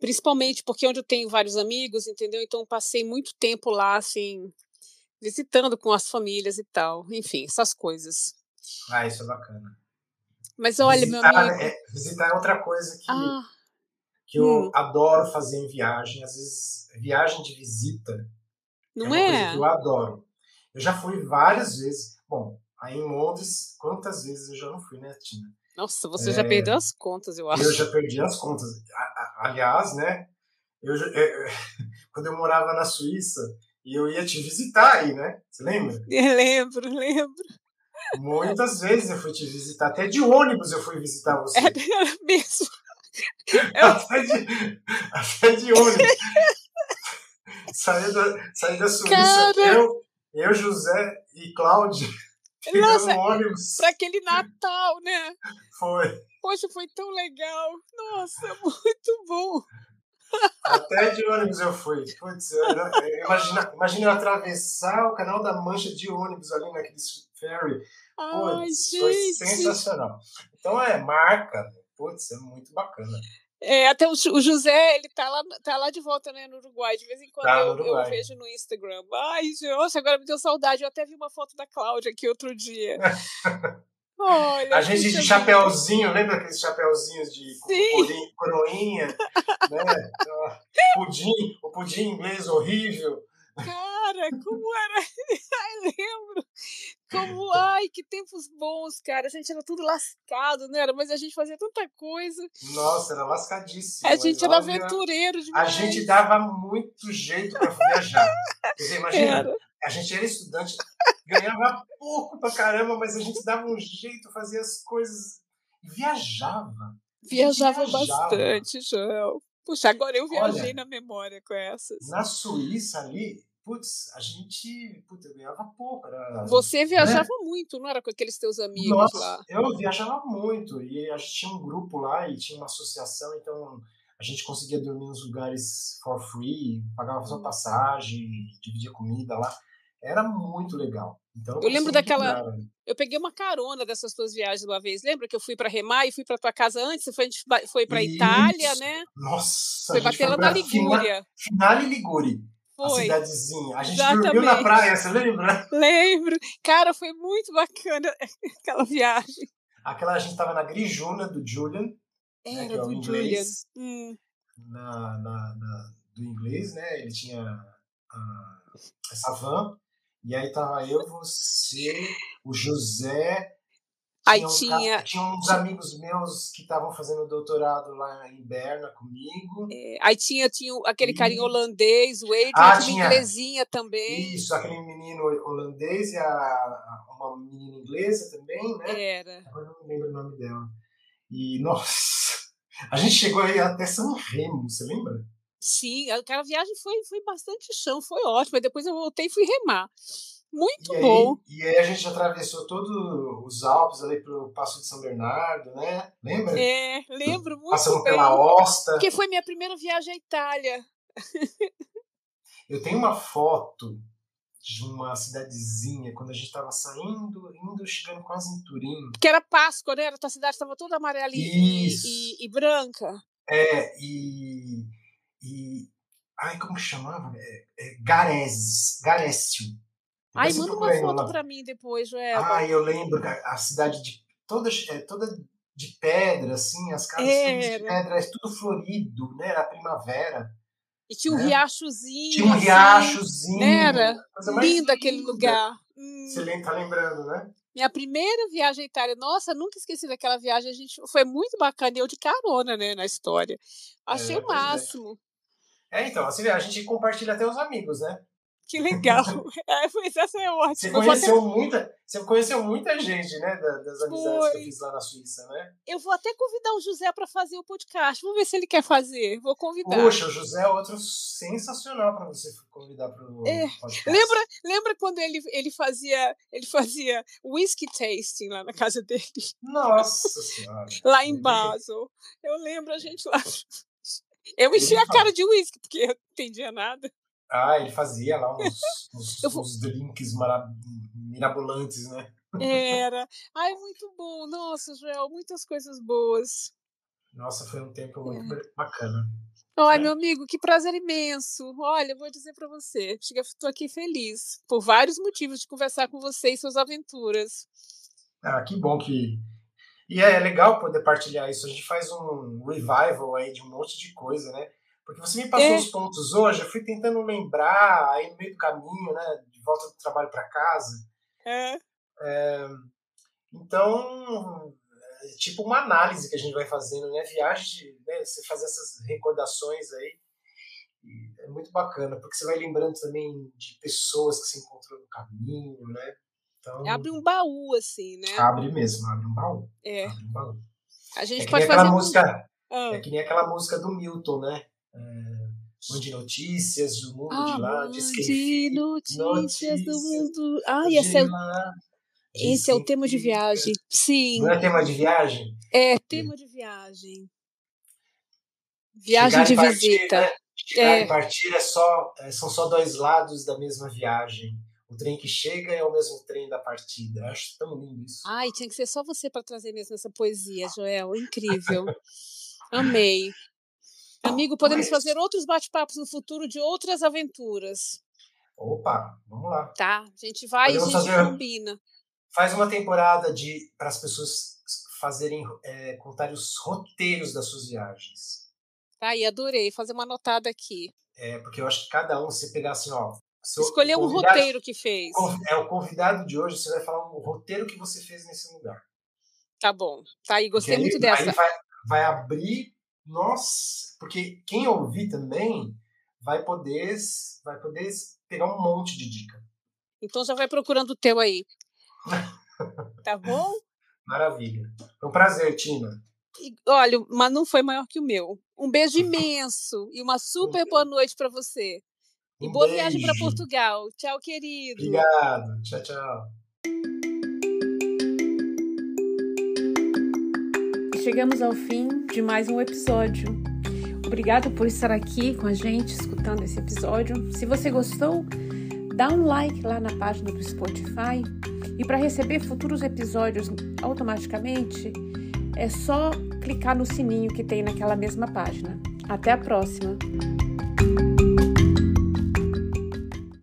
Principalmente porque é onde eu tenho vários amigos, entendeu? Então passei muito tempo lá, assim, visitando com as famílias e tal. Enfim, essas coisas. Ah, isso é bacana. Mas olha, visitar, meu amigo. É, visitar é outra coisa que, ah, que eu hum. adoro fazer em viagem. Às vezes, viagem de visita. Não é? Uma é? que eu adoro. Eu já fui várias vezes. Bom, aí em Londres, quantas vezes eu já não fui, né, Tina? Nossa, você é, já perdeu as contas, eu acho. Eu já perdi as contas. Aliás, né? Eu, eu, [LAUGHS] eu, quando eu morava na Suíça, e eu ia te visitar aí, né? Você lembra? [LAUGHS] Eu lembro, lembro. Muitas vezes eu fui te visitar, até de ônibus eu fui visitar você. É [LAUGHS] mesmo. [LAUGHS] Até, de, até de ônibus. saí, da, saí da Suíça, Cara... eu, eu, José e Cláudio. Nossa, ônibus. Para aquele Natal, né? Foi. Poxa, foi tão legal. Nossa, muito bom. Até de ônibus eu fui. Putz, imagina, imagina eu atravessar o canal da Mancha de ônibus ali naquele ferry. Putz, Ai, foi sensacional. Então é marca. Putz, é muito bacana. É, até o, o, José, ele tá lá, tá lá de volta né, no Uruguai. De vez em quando tá eu, eu, vejo no Instagram. Ai, nossa, agora me deu saudade. Eu até vi uma foto da Cláudia aqui outro dia. [LAUGHS] Olha, a gente de chapéuzinho, lembra aqueles chapéuzinhos de Sim. coroinha? né? Pudim, o pudim inglês horrível. Cara, como era? [LAUGHS] Ai, lembro. Como, [LAUGHS] ai, que tempos bons, cara. A gente era tudo lascado, né? Mas a gente fazia tanta coisa. Nossa, era lascadíssimo. A gente era aventureiro demais. A gente dava muito jeito para viajar. Dizer, imagina, era. a gente era estudante, ganhava pouco pra caramba, mas a gente dava um jeito, fazia as coisas. Viajava. Viajava, viajava. bastante, Joel. Puxa, agora eu viajei Olha, na memória com essas. Na Suíça ali, putz, a gente putz, eu ganhava pouco. Era, Você né? viajava né? muito, não era com aqueles teus amigos Nossa, lá? Eu viajava muito. E a gente tinha um grupo lá e tinha uma associação, então a gente conseguia dormir nos lugares for free, pagava só uhum. passagem, dividia comida lá. Era muito legal. Então, eu lembro daquela. Eu peguei uma carona dessas tuas viagens uma vez. Lembra que eu fui para remar e fui para tua casa antes? Foi, a gente foi para Itália, né? Nossa! Foi bater lá na Ligúria. Finale Ligure. Foi. A cidadezinha. A gente Exatamente. dormiu na praia, você lembra? Lembro. Cara, foi muito bacana [LAUGHS] aquela viagem. Aquela a gente tava na Grijuna do Julian. Né, Era né, é do inglês, Julian. Hum. Na, na, na, do inglês, né? Ele tinha a, essa van e aí tava eu, você, o José. Aí tinha, tinha, tinha uns amigos meus que estavam fazendo doutorado lá em Berna comigo. É, aí tinha, tinha aquele e... carinha holandês, o Adrian, ah, tinha inglesinha também. Isso, aquele menino holandês e a, uma menina inglesa também, né? Era. Agora não me lembro o nome dela. E, nossa, a gente chegou aí até São Remo, você lembra? Sim, aquela viagem foi, foi bastante chão, foi ótimo. depois eu voltei e fui remar. Muito e bom. Aí, e aí a gente atravessou todos os Alpes ali para o Passo de São Bernardo, né? Lembra? É, lembro muito Passamos bem. pela Osta. Porque foi minha primeira viagem à Itália. eu tenho uma foto de uma cidadezinha, quando a gente estava saindo, indo, chegando quase em Turim. Que era Páscoa, né? A tua cidade estava toda amarelinha e, e, e, branca. É, e e. Ai, como que chamava? É, é, Garécio. Ai, manda uma foto para mim depois, Joel. Ai, eu lembro a cidade de toda, é, toda de pedra, assim, as casas todas de pedra, é tudo florido, né? Era primavera. E tinha um né? riachozinho. Tinha um assim, riachozinho. Né? Era lindo aquele lugar. Você hum. tá lembrando, né? Minha primeira viagem à Itália, nossa, nunca esqueci daquela viagem. A gente foi muito bacana, eu de carona, né, na história. Achei é, o é. máximo. É, então, assim, a gente compartilha até os amigos, né? Que legal. [LAUGHS] É, essa é ótima. Você conheceu, até... muita, você conheceu muita gente, né? Das amizades Foi. que eu fiz lá na Suíça, né? Eu vou até convidar o José para fazer o podcast. Vamos ver se ele quer fazer. Vou convidar. Poxa, o José é outro sensacional para você convidar para o é. podcast. Lembra, lembra quando ele, ele fazia ele fazia whisky tasting lá na casa dele? Nossa Senhora. [LAUGHS] lá em Basel. Eu lembro a gente lá. [LAUGHS] Eu enchi a cara de uísque, porque eu não entendia nada. Ah, ele fazia lá uns, [LAUGHS] uns, vou... uns drinks mirabolantes, né? Era. [LAUGHS] Ai, muito bom. Nossa, Joel, muitas coisas boas. Nossa, foi um tempo muito é. bacana. Ai, é. meu amigo, que prazer imenso. Olha, vou dizer para você, estou aqui feliz por vários motivos de conversar com você e suas aventuras. Ah, que bom que e é legal poder partilhar isso. A gente faz um revival aí de um monte de coisa, né? Porque você me passou é. os pontos hoje, eu fui tentando lembrar aí no meio do caminho, né? De volta do trabalho para casa. É. é. Então, é tipo uma análise que a gente vai fazendo, né? Viagem, né? Você fazer essas recordações aí. É muito bacana, porque você vai lembrando também de pessoas que você encontrou no caminho, né? Então, abre um baú, assim, né? Abre mesmo, abre um baú. É. Abre um baú. A gente é pode fazer. Música, ah. É que nem aquela música do Milton, né? É, de notícias do mundo ah, de lá, de De notícias, notícias do mundo. Ah, esse é, lá, esse é o tema de viagem. Sim. Não é tema de viagem? É, tema de viagem. Viagem de partir, visita. Né? Chegar é. e partir é só, é, são só dois lados da mesma viagem. O trem que chega é o mesmo trem da partida. Eu acho tão lindo isso. Ai, tinha que ser só você para trazer mesmo essa poesia, Joel. Incrível. [LAUGHS] Amei. Amigo, podemos Mas... fazer outros bate-papos no futuro de outras aventuras. Opa, vamos lá. Tá, a gente vai podemos e a gente fazer... combina. Faz uma temporada de para as pessoas fazerem é, contarem os roteiros das suas viagens. Tá, e adorei fazer uma anotada aqui. É, porque eu acho que cada um se pegar assim, ó, Escolher um roteiro que fez. É o convidado de hoje, você vai falar um roteiro que você fez nesse lugar. Tá bom. Tá aí, gostei muito dessa. Aí vai, vai abrir, nossa, porque quem ouvir também vai poder, vai poder pegar um monte de dica. Então já vai procurando o teu aí. [LAUGHS] tá bom? Maravilha. Foi um prazer, Tina. olha, mas não foi maior que o meu. Um beijo [LAUGHS] imenso e uma super boa noite para você. E um boa beijo. viagem para Portugal. Tchau, querido. Obrigado. Tchau, tchau. Chegamos ao fim de mais um episódio. Obrigado por estar aqui com a gente, escutando esse episódio. Se você gostou, dá um like lá na página do Spotify. E para receber futuros episódios automaticamente, é só clicar no sininho que tem naquela mesma página. Até a próxima!